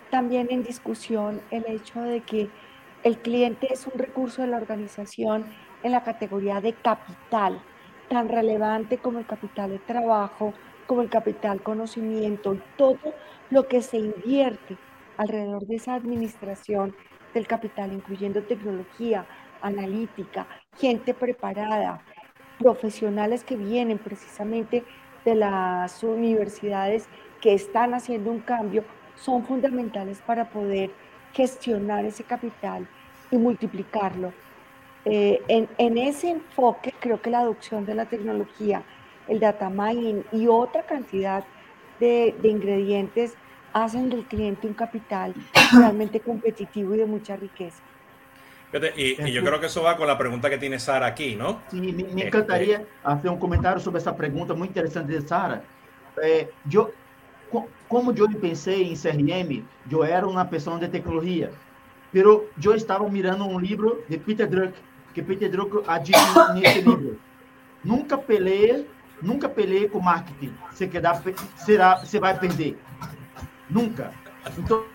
también en discusión el hecho de que el cliente es un recurso de la organización en la categoría de capital, tan relevante como el capital de trabajo, como el capital conocimiento y todo lo que se invierte alrededor de esa administración del capital, incluyendo tecnología, analítica, gente preparada, profesionales que vienen precisamente de las universidades que están haciendo un cambio, son fundamentales para poder gestionar ese capital y multiplicarlo. Eh, en, en, ese enfoque, creo que la adopción de la tecnología el data mining y otra cantidad de, de ingredientes hacen del cliente un capital realmente competitivo y de mucha riqueza. Y, yo creo que eso va con la pregunta que tiene Sara aquí, ¿no? Sí, me, me encantaría este... hacer un comentario sobre esa pregunta muy interesante de Sara. Eh, yo, como yo pensei em CRM, eu era uma pessoa de tecnologia, pero eu estava mirando um livro de Peter Druck, que Peter Druck adquiriu nesse livro. Nunca peleie, nunca peleie com marketing. Você quedar, será, você vai perder. Nunca. Então,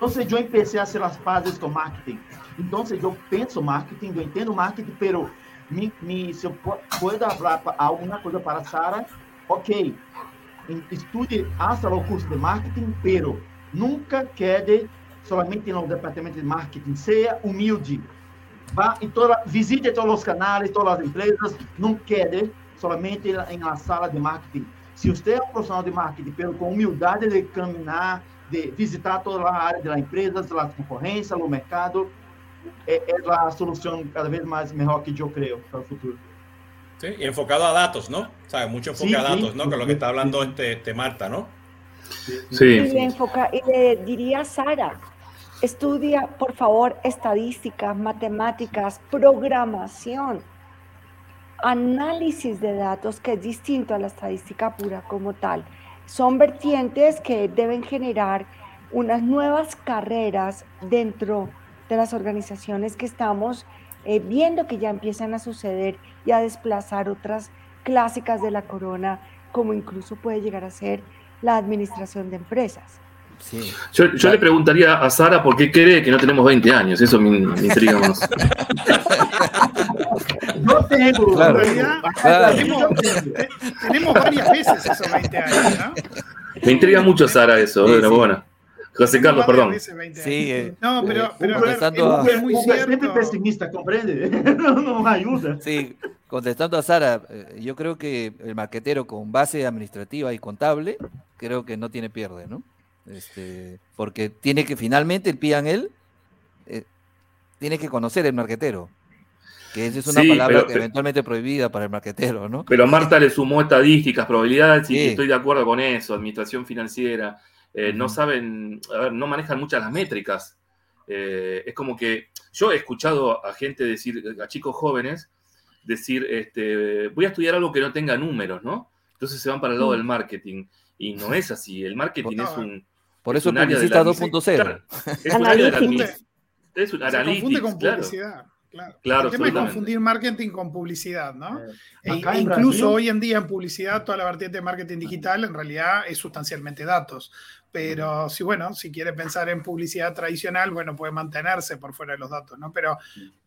então eu empecé a fazer as pazes com marketing. Então, eu penso marketing, eu entendo marketing, pero me, me, se eu puder falar alguma coisa para Sara, ok, estude hasta o curso de marketing, pero nunca quede solamente no departamento de marketing. Seja humilde. Vá e toda, visite todos os canais, todas as empresas. Não quede solamente em la sala de marketing. Se você é um profissional de marketing, pero com humildade de caminhar, de visitar toda a área da empresa, da concorrência, no mercado, é, é a solução cada vez mais melhor que eu creio para o futuro. Sí, y enfocado a datos, ¿no? O sea, mucho enfoque sí, a datos, ¿no? Sí, que es lo que está hablando este, este Marta, ¿no? Sí. Y, le enfoca, y le diría a Sara, estudia, por favor, estadísticas, matemáticas, programación, análisis de datos, que es distinto a la estadística pura como tal. Son vertientes que deben generar unas nuevas carreras dentro de las organizaciones que estamos eh, viendo que ya empiezan a suceder y a desplazar otras clásicas de la corona, como incluso puede llegar a ser la administración de empresas. Sí. Yo, yo le preguntaría a Sara por qué cree que no tenemos 20 años, eso me, me intriga más. No tengo, claro. claro. Tenemos, tenemos, varias veces esos 20 años, ¿no? Me intriga mucho, Sara, eso, sí, pero sí. bueno. José Carlos, perdón. Sí, eh, no, pero, pero contestando a, es muy cierto. pesimista, comprende. no, no ayuda. Sí, contestando a Sara, eh, yo creo que el maquetero con base administrativa y contable, creo que no tiene pierde, ¿no? Este, porque tiene que finalmente el PNL eh, tiene que conocer el marquetero. Que esa es una sí, palabra pero, eventualmente prohibida para el marquetero, ¿no? Pero Marta le sumó estadísticas, probabilidades, y estoy de acuerdo con eso, administración financiera. Eh, no saben, a ver, no manejan muchas las métricas. Eh, es como que yo he escuchado a gente decir, a chicos jóvenes, decir, este, voy a estudiar algo que no tenga números, ¿no? Entonces se van para el lado del marketing. Y no es así. El marketing es un. Por eso es de 2.0. Es un área de la Es un Se confunde con publicidad. Claro. claro. El tema es confundir marketing con publicidad, ¿no? Eh, e, e incluso hoy en día en publicidad, toda la vertiente de marketing digital en realidad es sustancialmente datos. Pero si, bueno, si quiere pensar en publicidad tradicional, bueno, puede mantenerse por fuera de los datos, ¿no? Pero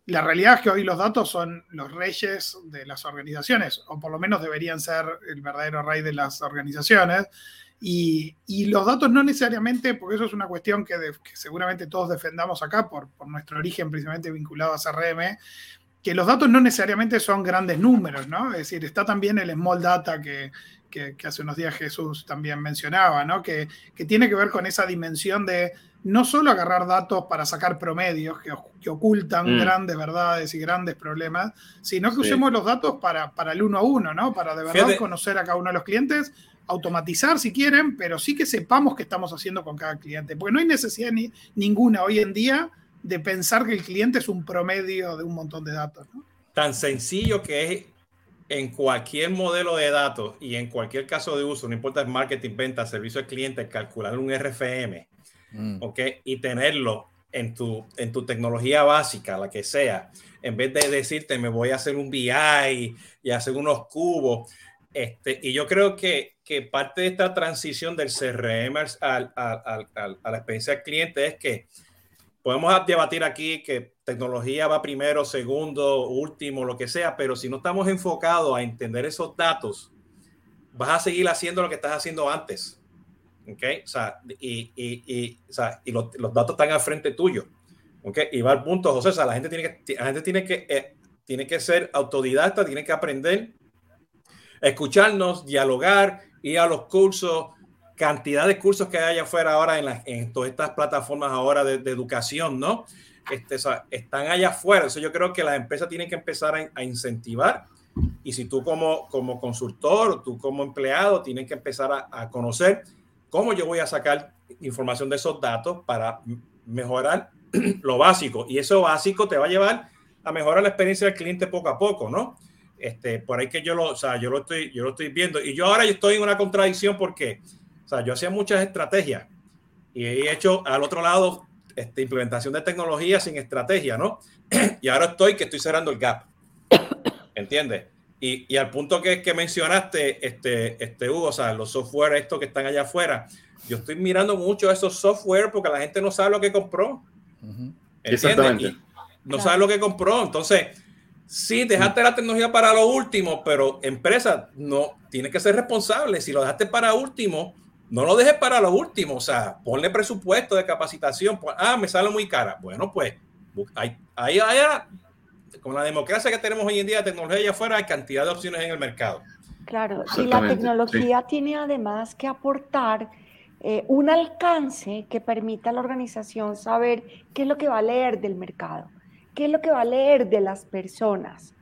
la realidad es que hoy los datos son los reyes de las organizaciones, o por lo menos deberían ser el verdadero rey de las organizaciones. Y, los datos no necesariamente, porque eso es una cuestión que seguramente todos defendamos acá por, por, nuestro origen principalmente vinculado a CRM, que los datos no necesariamente son grandes números, ¿no? Es decir, está también el small data que, que, que hace unos días Jesús también mencionaba, ¿no? Que, que, tiene que ver con esa dimensión de no solo agarrar datos para sacar promedios que, que ocultan mm. grandes verdades y grandes problemas, sino que sí. usemos los datos para, para, el uno a uno, ¿no? Para de verdad Fede. conocer a cada uno de los clientes, automatizar si quieren, pero sí que sepamos qué estamos haciendo con cada cliente, porque no hay necesidad ni, ninguna hoy en día de pensar que el cliente es un promedio de un montón de datos, ¿no? Tan sencillo que es en cualquier modelo de datos y en cualquier caso de uso, no importa el marketing, venta, servicio al cliente, calcular un RFM, mm. ¿ok? Y tenerlo en tu, en tu tecnología básica, la que sea, en vez de decirte me voy a hacer un BI y hacer unos cubos. Este, y yo creo que, que parte de esta transición del CRM al, al, al, a la experiencia del cliente es que podemos debatir aquí que tecnología va primero, segundo, último, lo que sea, pero si no estamos enfocados a entender esos datos, vas a seguir haciendo lo que estás haciendo antes. ¿Ok? O sea, y, y, y, o sea, y los, los, datos están al frente tuyo. ¿Ok? Y va al punto, José, o sea, la gente tiene que, la gente tiene que, eh, tiene que ser autodidacta, tiene que aprender, escucharnos, dialogar, ir a los cursos, cantidad de cursos que hay allá afuera ahora en, la, en todas estas plataformas ahora de, de educación, ¿no? Este, o sea, están allá afuera. Eso yo creo que las empresas tienen que empezar a, a, incentivar. Y si tú como, como consultor, tú como empleado, tienes que empezar a, a, conocer cómo yo voy a sacar información de esos datos para mejorar lo básico. Y eso básico te va a llevar a mejorar la experiencia del cliente poco a poco, ¿no? Este, por ahí que yo lo, o sea, yo lo estoy, yo lo estoy viendo. Y yo ahora estoy en una contradicción porque, o sea, yo hacía muchas estrategias y he hecho al otro lado este, implementación de tecnología sin estrategia, ¿no? y ahora estoy que estoy cerrando el gap. ¿Entiendes? Y, y, al punto que, que mencionaste, este, este Hugo, o sea, los software estos que están allá afuera, yo estoy mirando mucho esos software porque la gente no sabe lo que compró. Exactamente. no sabe lo que compró. Entonces, sí, dejaste la tecnología para lo último, pero empresa no tiene que ser responsable. Si lo dejaste para último, no lo dejes para lo último. O sea, ponle presupuesto de capacitación. Ah, me sale muy cara. Bueno, pues ahí, ahí, ahí con la democracia que tenemos hoy en día, tecnología allá afuera, hay cantidad de opciones en el mercado. Claro, y la tecnología tiene además que aportar eh, un alcance que permita a la organización saber qué es lo que va a leer del mercado, qué es lo que va a leer de las personas.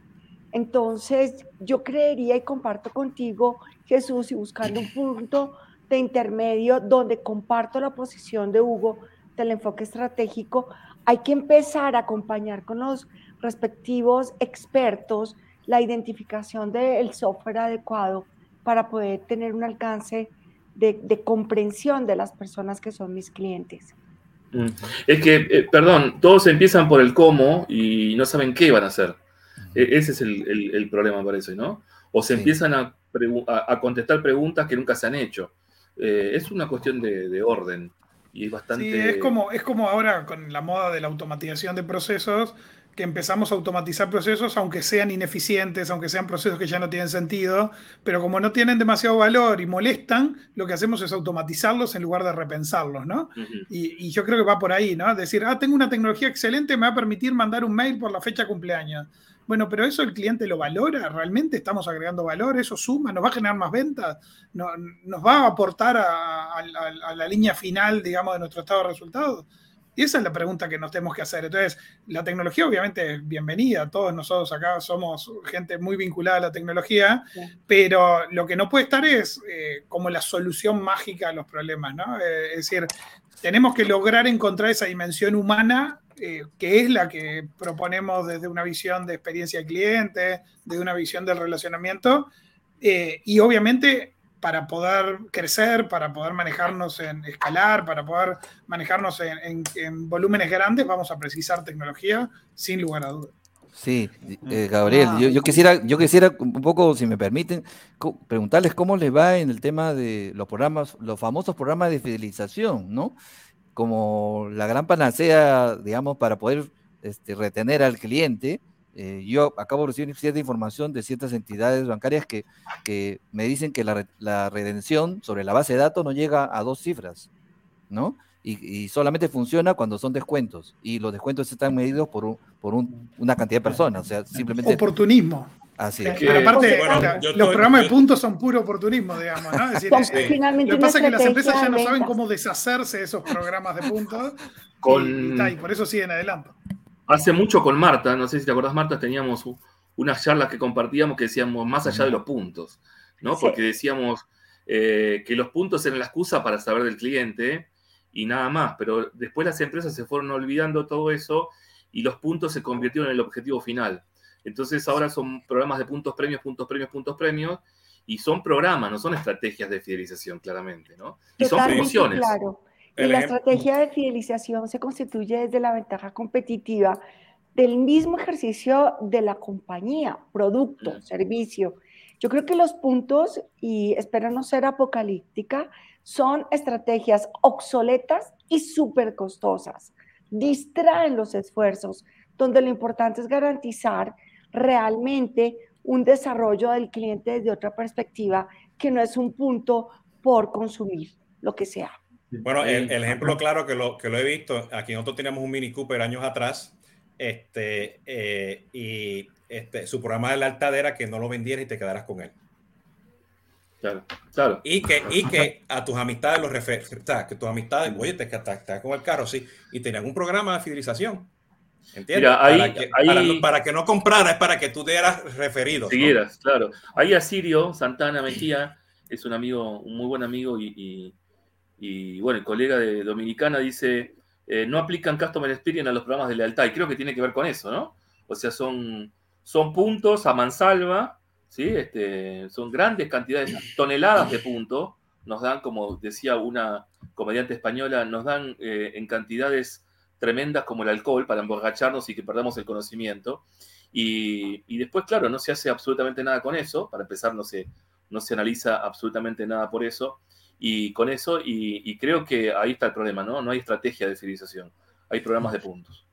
Entonces, yo creería y comparto contigo, Jesús, y buscando un punto de intermedio donde comparto la posición de Hugo del enfoque estratégico, hay que empezar a acompañar con los respectivos expertos la identificación del software adecuado para poder tener un alcance de, comprensión de las personas que son mis clientes. Es que, eh, perdón, todos empiezan por el cómo y no saben qué van a hacer. E, ese es el, problema, parece, ¿no? O se empiezan a, contestar preguntas que nunca se han hecho. Eh, es una cuestión de, orden y es bastante... Sí, es como, es como ahora con la moda de la automatización de procesos, que empezamos a automatizar procesos, aunque sean ineficientes, aunque sean procesos que ya no tienen sentido, pero como no tienen demasiado valor y molestan, lo que hacemos es automatizarlos en lugar de repensarlos, ¿no? y, yo creo que va por ahí, ¿no? Decir, ah, tengo una tecnología excelente, me va a permitir mandar un mail por la fecha de cumpleaños. Bueno, pero eso el cliente lo valora, realmente estamos agregando valor, eso suma, nos va a generar más ventas, nos va a aportar a, a la línea final, digamos, de nuestro estado de resultados. Y esa es la pregunta que nos tenemos que hacer. Entonces, la tecnología obviamente es bienvenida, todos nosotros acá somos gente muy vinculada a la tecnología, pero lo que no puede estar es eh, como la solución mágica a los problemas, ¿no? Eh, es decir, tenemos que lograr encontrar esa dimensión humana eh, que es la que proponemos desde una visión de experiencia cliente, desde una visión del relacionamiento, y obviamente para poder crecer, para poder manejarnos en escalar, para poder manejarnos en, volúmenes grandes, vamos a precisar tecnología sin lugar a dudas. Sí, eh, Gabriel, ah. yo, quisiera, yo quisiera un poco, si me permiten, preguntarles cómo les va en el tema de los programas, los famosos programas de fidelización, ¿no? Como la gran panacea, digamos, para poder este, retener al cliente, eh, yo acabo de recibir cierta información de ciertas entidades bancarias que, que me dicen que la, la, redención sobre la base de datos no llega a dos cifras, ¿no? Y, solamente funciona cuando son descuentos. Y los descuentos están medidos por, por una cantidad de personas. O sea, simplemente. Oportunismo. Así es. Pero aparte, los programas de puntos son puro oportunismo, digamos, ¿no? Es decir, eh, lo que pasa es que las empresas ya no saben cómo deshacerse de esos programas de puntos y, y, por eso siguen adelante. Hace mucho con Marta, no sé si te acordás, Marta, teníamos unas charlas que compartíamos que decíamos más allá de los puntos, ¿no? Porque decíamos eh, que los puntos eran la excusa para saber del cliente y nada más, pero después las empresas se fueron olvidando todo eso y los puntos se convirtieron en el objetivo final. Entonces ahora son programas de puntos premios, puntos premios, puntos premios, y son programas, no son estrategias de fidelización, claramente, ¿no? Y son promociones. Claro la estrategia de fidelización se constituye desde la ventaja competitiva del mismo ejercicio de la compañía, producto, servicio. Yo creo que los puntos, y espero no ser apocalíptica, son estrategias obsoletas y súper costosas. Distraen los esfuerzos, donde lo importante es garantizar realmente un desarrollo del cliente desde otra perspectiva, que no es un punto por consumir lo que sea. Bueno, el, ejemplo claro que lo, que lo he visto, aquí nosotros teníamos un Mini Cooper años atrás, este, eh, y este, su programa de la altadera que no lo vendieras y te quedaras con él. Claro, claro. Y que, y que a tus amistades los referes, que tus amistades, oye, te quedaste con el carro, sí, y tenían un programa de fidelización. ¿Entiendes? para, que, no comprara, es para que tú te eras referido. Siguieras, claro. Ahí Asirio Santana Mejía es un amigo, un muy buen amigo y y bueno, el colega de Dominicana dice, eh, no aplican Customer Experience a los programas de lealtad. Y creo que tiene que ver con eso, ¿no? O sea, son, son puntos a mansalva, ¿sí? Este, son grandes cantidades, toneladas de puntos. Nos dan, como decía una comediante española, nos dan eh, en cantidades tremendas como el alcohol para emborracharnos y que perdamos el conocimiento. Y, y, después, claro, no se hace absolutamente nada con eso. Para empezar, no se, no se analiza absolutamente nada por eso y con eso, y, creo que ahí está el problema, ¿no? No hay estrategia de civilización, hay programas de puntos.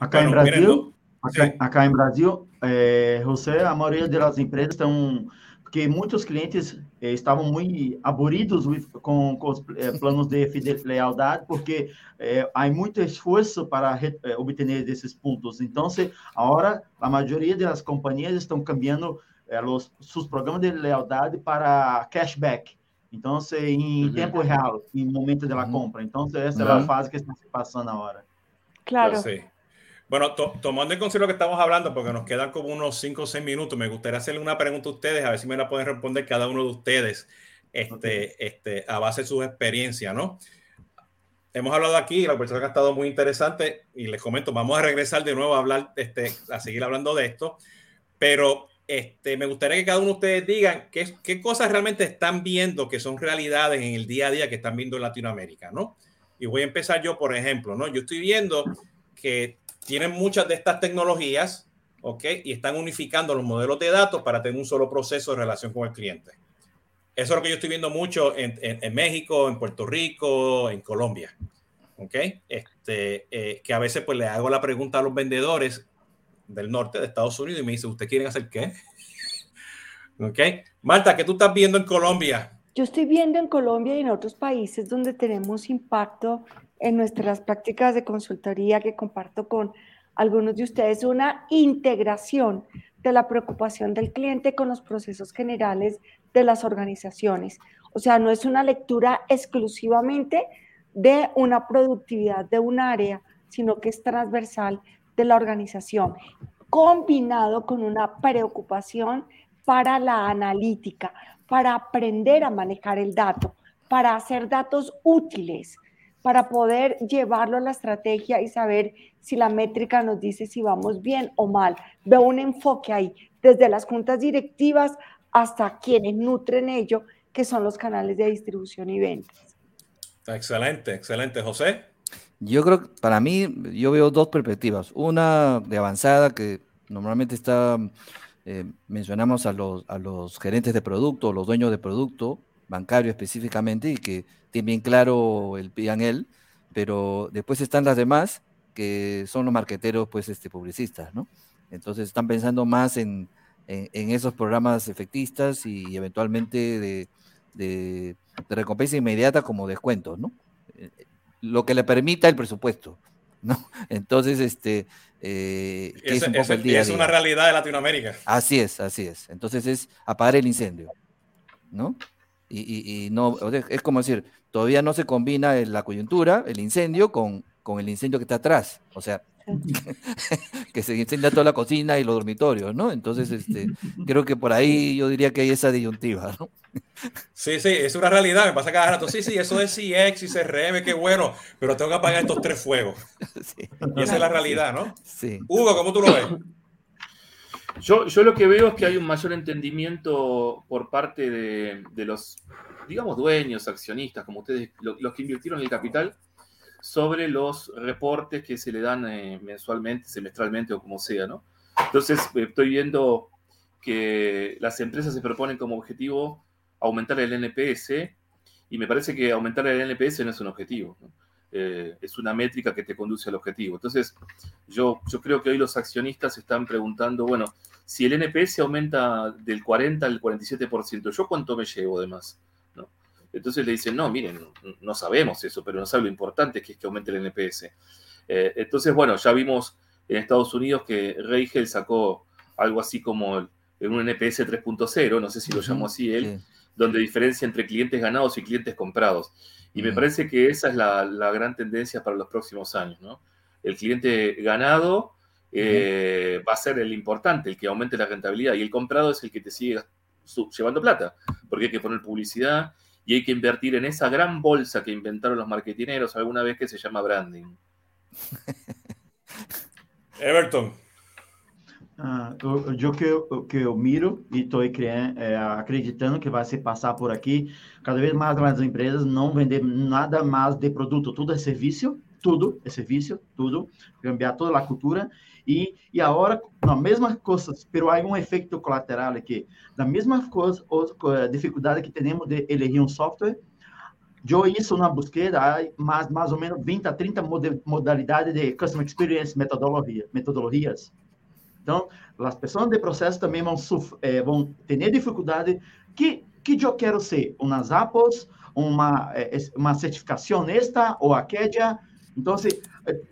Acá, en Brasil, acá, en Brasil, eh, José, a mayoría de las empresas están, porque muchos clientes eh, estaban muy aburridos con, los eh, planos de lealtad, porque hay mucho esfuerzo para obtener esos puntos. Entonces, ahora la mayoría de las compañías están cambiando los, sus programas de lealtad para cashback. Então, em uhum. tempo real, em momento da uhum. compra. Então, essa uhum. é a fase que está se passando agora. Claro. Sí. Bueno, to tomando en consideración lo que estamos hablando, porque nos quedan como unos 5 o 6 minutos, me gustaría hacerle una pregunta a ustedes, a ver si me la pueden responder cada uno de ustedes este, okay. este, a base de sus experiencias, ¿no? Hemos hablado aquí, la conversación ha estado muy interesante y les comento, vamos a regresar de nuevo a hablar, este, a seguir hablando de esto, pero este, me gustaría que cada uno de ustedes digan qué, cosas realmente están viendo que son realidades en el día a día que están viendo en Latinoamérica, ¿no? Y voy a empezar yo, por ejemplo, ¿no? Yo estoy viendo que tienen muchas de estas tecnologías, ¿ok? Y están unificando los modelos de datos para tener un solo proceso de relación con el cliente. Eso es lo que yo estoy viendo mucho en México, en Puerto Rico, en Colombia, ¿ok? Este, eh, que a veces pues le hago la pregunta a los vendedores del norte de Estados Unidos y me dice, ¿usted quieren hacer qué? ok. Marta, ¿qué tú estás viendo en Colombia? Yo estoy viendo en Colombia y en otros países donde tenemos impacto en nuestras prácticas de consultoría que comparto con algunos de ustedes, una integración de la preocupación del cliente con los procesos generales de las organizaciones. O sea, no es una lectura exclusivamente de una productividad de un área, sino que es transversal de la organización, combinado con una preocupación para la analítica, para aprender a manejar el dato, para hacer datos útiles, para poder llevarlo a la estrategia y saber si la métrica nos dice si vamos bien o mal. Veo un enfoque ahí, desde las juntas directivas hasta quienes nutren ello, que son los canales de distribución y ventas. Excelente, excelente. José. Yo creo que para mí, yo veo dos perspectivas. Una de avanzada que normalmente está, eh, mencionamos a los, a los gerentes de producto, los dueños de producto, bancario específicamente, y que tienen bien claro el él, pero después están las demás, que son los marqueteros, pues, este, publicistas, ¿no? Entonces están pensando más en, en, esos programas efectistas y eventualmente de, de, de recompensa inmediata como descuentos, ¿no? Lo que le permita el presupuesto. ¿no? Entonces, este... Eh, es, es, una realidad de Latinoamérica. Así es, así es. Entonces es apagar el incendio, ¿no? Y, y, no, es como decir, todavía no se combina la coyuntura, el incendio, con, con el incendio que está atrás. O sea, que se incendia toda la cocina y los dormitorios, ¿no? Entonces, este, creo que por ahí yo diría que hay esa disyuntiva, ¿no? Sí, sí, es una realidad. Me pasa cada rato. Sí, sí, eso es CX y CRM, qué bueno, pero tengo que apagar estos tres fuegos. Y esa es la realidad, ¿no? Sí. Hugo, ¿cómo tú lo ves? Yo, yo lo que veo es que hay un mayor entendimiento por parte de, de los, digamos, dueños, accionistas, como ustedes, los que invirtieron el capital, sobre los reportes que se le dan eh, mensualmente, semestralmente o como sea, ¿no? Entonces, estoy viendo que las empresas se proponen como objetivo aumentar el NPS y me parece que aumentar el NPS no es un objetivo, eh, es una métrica que te conduce al objetivo. Entonces, yo, yo creo que hoy los accionistas están preguntando, bueno, si el NPS aumenta del 40 al 47%, ¿yo cuánto me llevo además? Entonces le dicen, no, miren, no sabemos eso, pero no sabe lo importante que es que aumente el NPS. Eh, entonces, bueno, ya vimos en Estados Unidos que Reigel sacó algo así como un NPS 3.0, no sé si lo llamó así él, donde diferencia entre clientes ganados y clientes comprados. Y me parece que esa es la, gran tendencia para los próximos años, ¿no? El cliente ganado eh, va a ser el importante, el que aumente la rentabilidad, y el comprado es el que te sigue llevando plata, porque hay que poner publicidad y hay que invertir en esa gran bolsa que inventaron los marketineros alguna vez que se llama branding. Everton. Uh, eu, que, eu, que eu miro e estou é, acreditando que vai se passar por aqui, cada vez mais as empresas não vender nada mais de produto, tudo é serviço, tudo é serviço, tudo, cambiar toda a cultura e, e agora, na mesma coisa, pero há um efeito colateral aqui, da mesma coisa, dificuldade que temos de elegir um software, eu isso na busqueira há mais, mais ou menos 20 a 30 modalidades de Customer Experience metodologia, metodologias. Então, as pessoas de processo também vão, é, vão ter dificuldade. Que que eu quero ser? Umas apples, uma eh, uma certificação esta ou aquela? Então,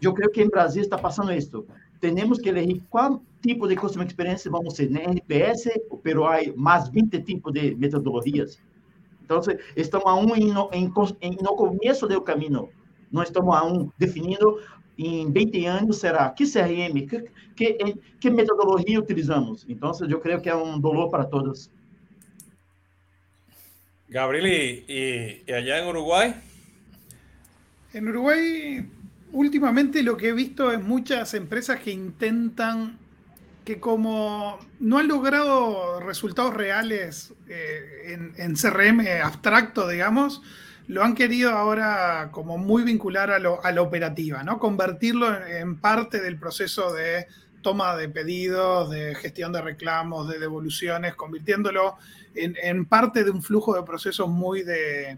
eu creio que em Brasil está passando isso. Temos que elegir qual tipo de customer experience vamos ser, na NPS, pero há mais 20 tipos de metodologias. Então, estamos a um em, em, em, no começo do caminho. Nós estamos a um definindo em 20 anos será que CRM, que, que, que metodologia utilizamos. Então, eu creio que é um dolor para todos. Gabriel, ¿y, y, allá en Uruguay? En Uruguay, últimamente lo que he visto es muchas empresas que intentan, que como no han logrado resultados reales eh, en, CRM abstracto, digamos, lo han querido ahora como muy vincular a, lo, a la operativa, ¿no? Convertirlo en, parte del proceso de toma de pedidos, de gestión de reclamos, de devoluciones, convirtiéndolo en parte de un flujo de procesos muy de,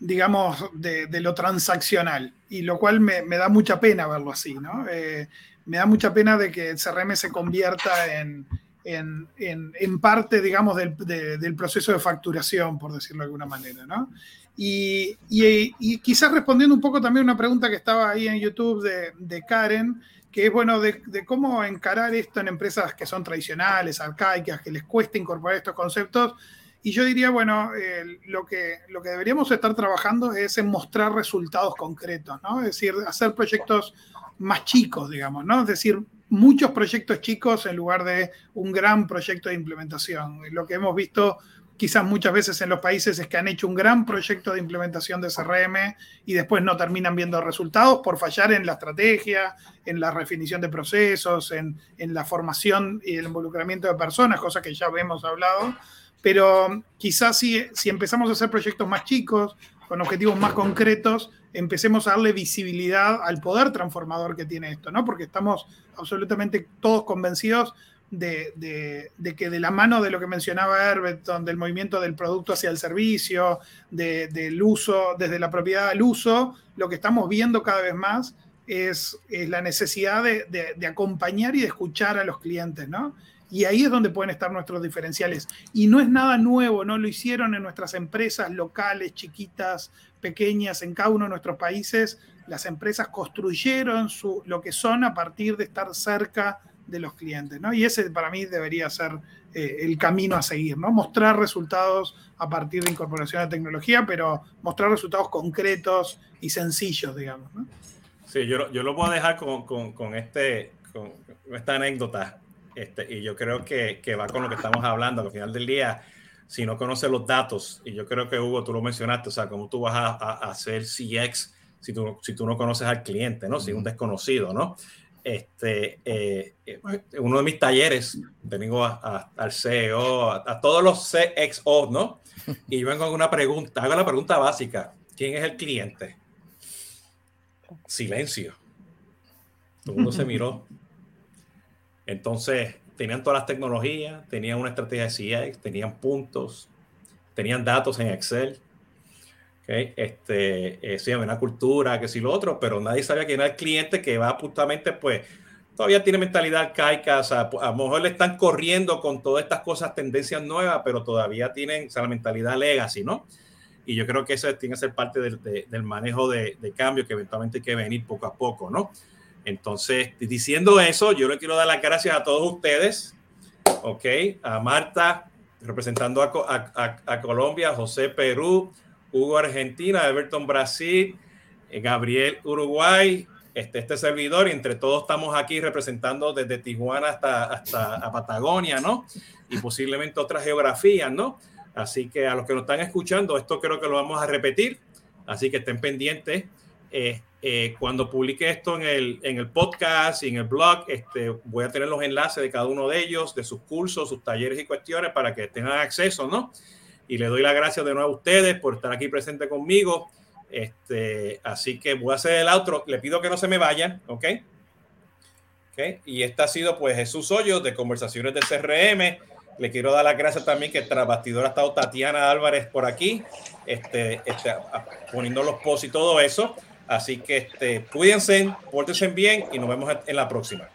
digamos, de, lo transaccional, y lo cual me, me, da mucha pena verlo así, ¿no? Eh, me da mucha pena de que CRM se convierta en, en, en, parte, digamos, del, de, del, proceso de facturación, por decirlo de alguna manera, ¿no? Y, y, quizás respondiendo un poco también a una pregunta que estaba ahí en YouTube de, de Karen, que es bueno de, de, cómo encarar esto en empresas que son tradicionales, arcaicas, que les cuesta incorporar estos conceptos. Y yo diría, bueno, eh, lo, que, lo que deberíamos estar trabajando es en mostrar resultados concretos, ¿no? Es decir, hacer proyectos más chicos, digamos, ¿no? Es decir, muchos proyectos chicos en lugar de un gran proyecto de implementación. Lo que hemos visto quizás muchas veces en los países es que han hecho un gran proyecto de implementación de CRM y después no terminan viendo resultados por fallar en la estrategia, en la definición de procesos, en, en la formación y el involucramiento de personas, cosas que ya hemos hablado. Pero quizás si, si empezamos a hacer proyectos más chicos, con objetivos más concretos, empecemos a darle visibilidad al poder transformador que tiene esto, ¿no? Porque estamos absolutamente todos convencidos de, que de la mano de lo que mencionaba Herberton, del movimiento del producto hacia el servicio, del uso, desde la propiedad al uso, lo que estamos viendo cada vez más es, la necesidad de, acompañar y de escuchar a los clientes, ¿no? Y ahí es donde pueden estar nuestros diferenciales. Y no es nada nuevo, ¿no? Lo hicieron en nuestras empresas locales, chiquitas, pequeñas, en cada uno de nuestros países. Las empresas construyeron su, lo que son a partir de estar cerca de los clientes, ¿no? Y ese para mí debería ser eh, el camino a seguir, ¿no? Mostrar resultados a partir de incorporación de tecnología, pero mostrar resultados concretos y sencillos, digamos, ¿no? Sí, yo, yo lo voy a dejar con, con, con este, con esta anécdota, este, y yo creo que, que, va con lo que estamos hablando, al final del día, si no conoces los datos, y yo creo que Hugo, tú lo mencionaste, o sea, cómo tú vas a, a hacer CX si tú, si tú no conoces al cliente, ¿no? Si es un desconocido, ¿no? este, eh, uno de mis talleres, tengo al CEO, a, todos los CXO, ¿no? Y vengo con una pregunta, hago la pregunta básica, ¿quién es el cliente? Silencio. Todo el mundo se miró. Entonces, tenían todas las tecnologías, tenían una estrategia de CX, tenían puntos, tenían datos en Excel, este, eh, una cultura, que sí lo otro, pero nadie sabía quién era el cliente que va justamente, pues, todavía tiene mentalidad arcaica, o sea, a lo mejor le están corriendo con todas estas cosas, tendencias nuevas, pero todavía tienen o la mentalidad legacy, ¿no? Y yo creo que eso tiene que ser parte del, del manejo de, de, cambio que eventualmente hay que venir poco a poco, ¿no? Entonces, diciendo eso, yo le quiero dar las gracias a todos ustedes, ¿ok? A Marta, representando a, Colombia, José Perú, Hugo Argentina, Everton Brasil, eh, Gabriel Uruguay, este, este servidor, y entre todos estamos aquí representando desde Tijuana hasta, hasta Patagonia, ¿no? Y posiblemente otras geografías, ¿no? Así que a los que nos están escuchando, esto creo que lo vamos a repetir, así que estén pendientes Eh, eh, cuando publique esto en el, en el podcast y en el blog, este, voy a tener los enlaces de cada uno de ellos, de sus cursos, sus talleres y cuestiones para que tengan acceso, ¿no? Y le doy las gracias de nuevo a ustedes por estar aquí presente conmigo. Este, así que voy a hacer el outro. Le pido que no se me vayan, ¿ok? ¿ok? Y este ha sido pues Jesús Hoyos de Conversaciones de CRM. Le quiero dar las gracias también que tras bastidor ha estado Tatiana Álvarez por aquí, este, este, poniendo los posts y todo eso. Así que este, cuídense, pórtense bien y nos vemos en la próxima.